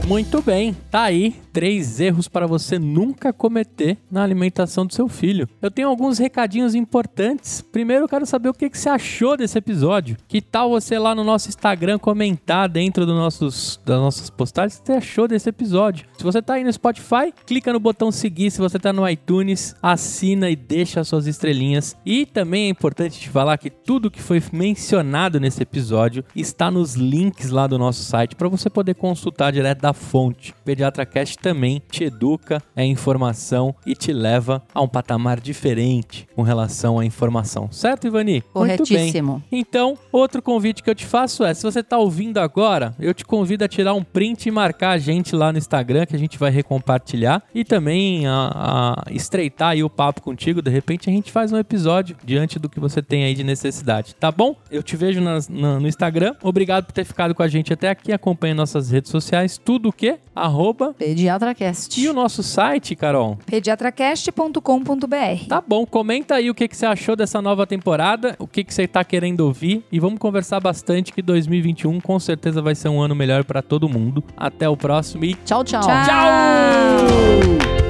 B: Muito bem, tá aí três erros para você nunca cometer na alimentação do seu filho. Eu tenho alguns recadinhos importantes. Primeiro, eu quero saber o que, você achou desse episódio. Que tal você lá no nosso Instagram comentar dentro do nossos, das nossas postagens o que você achou desse episódio. Se você tá aí no Spotify, clica no botão seguir. Se você tá no iTunes, assina e deixa as suas estrelinhas. E também é importante te falar que tudo que foi mencionado nesse episódio está nos links lá do nosso site para você poder consultar direto da fonte. PediatraCast também te educa, é informação e te leva a um patamar diferente com relação à informação. Certo, Ivani? Muito bem.
C: Corretíssimo.
B: Então, outro convite que eu te faço é, se você tá ouvindo agora, eu te convido a tirar um print e marcar a gente lá no Instagram, que a gente vai recompartilhar, e também a, a estreitar aí o papo contigo. De repente a gente faz um episódio diante do que você tem aí de necessidade, tá bom? Eu te vejo na- no Instagram. Obrigado por ter ficado com a gente até aqui. Acompanhe nossas redes sociais, tudo o que? Arroba.
C: PediatraCast.
B: E o nosso site, Carol?
A: pediatracast.com.br.
B: Tá bom, comenta aí o que, que você achou dessa nova temporada, o que, que você tá querendo ouvir e vamos conversar bastante que 2021 com certeza vai ser um ano melhor pra todo mundo. Até o próximo e
C: Tchau, tchau.
A: Tchau.
B: tchau!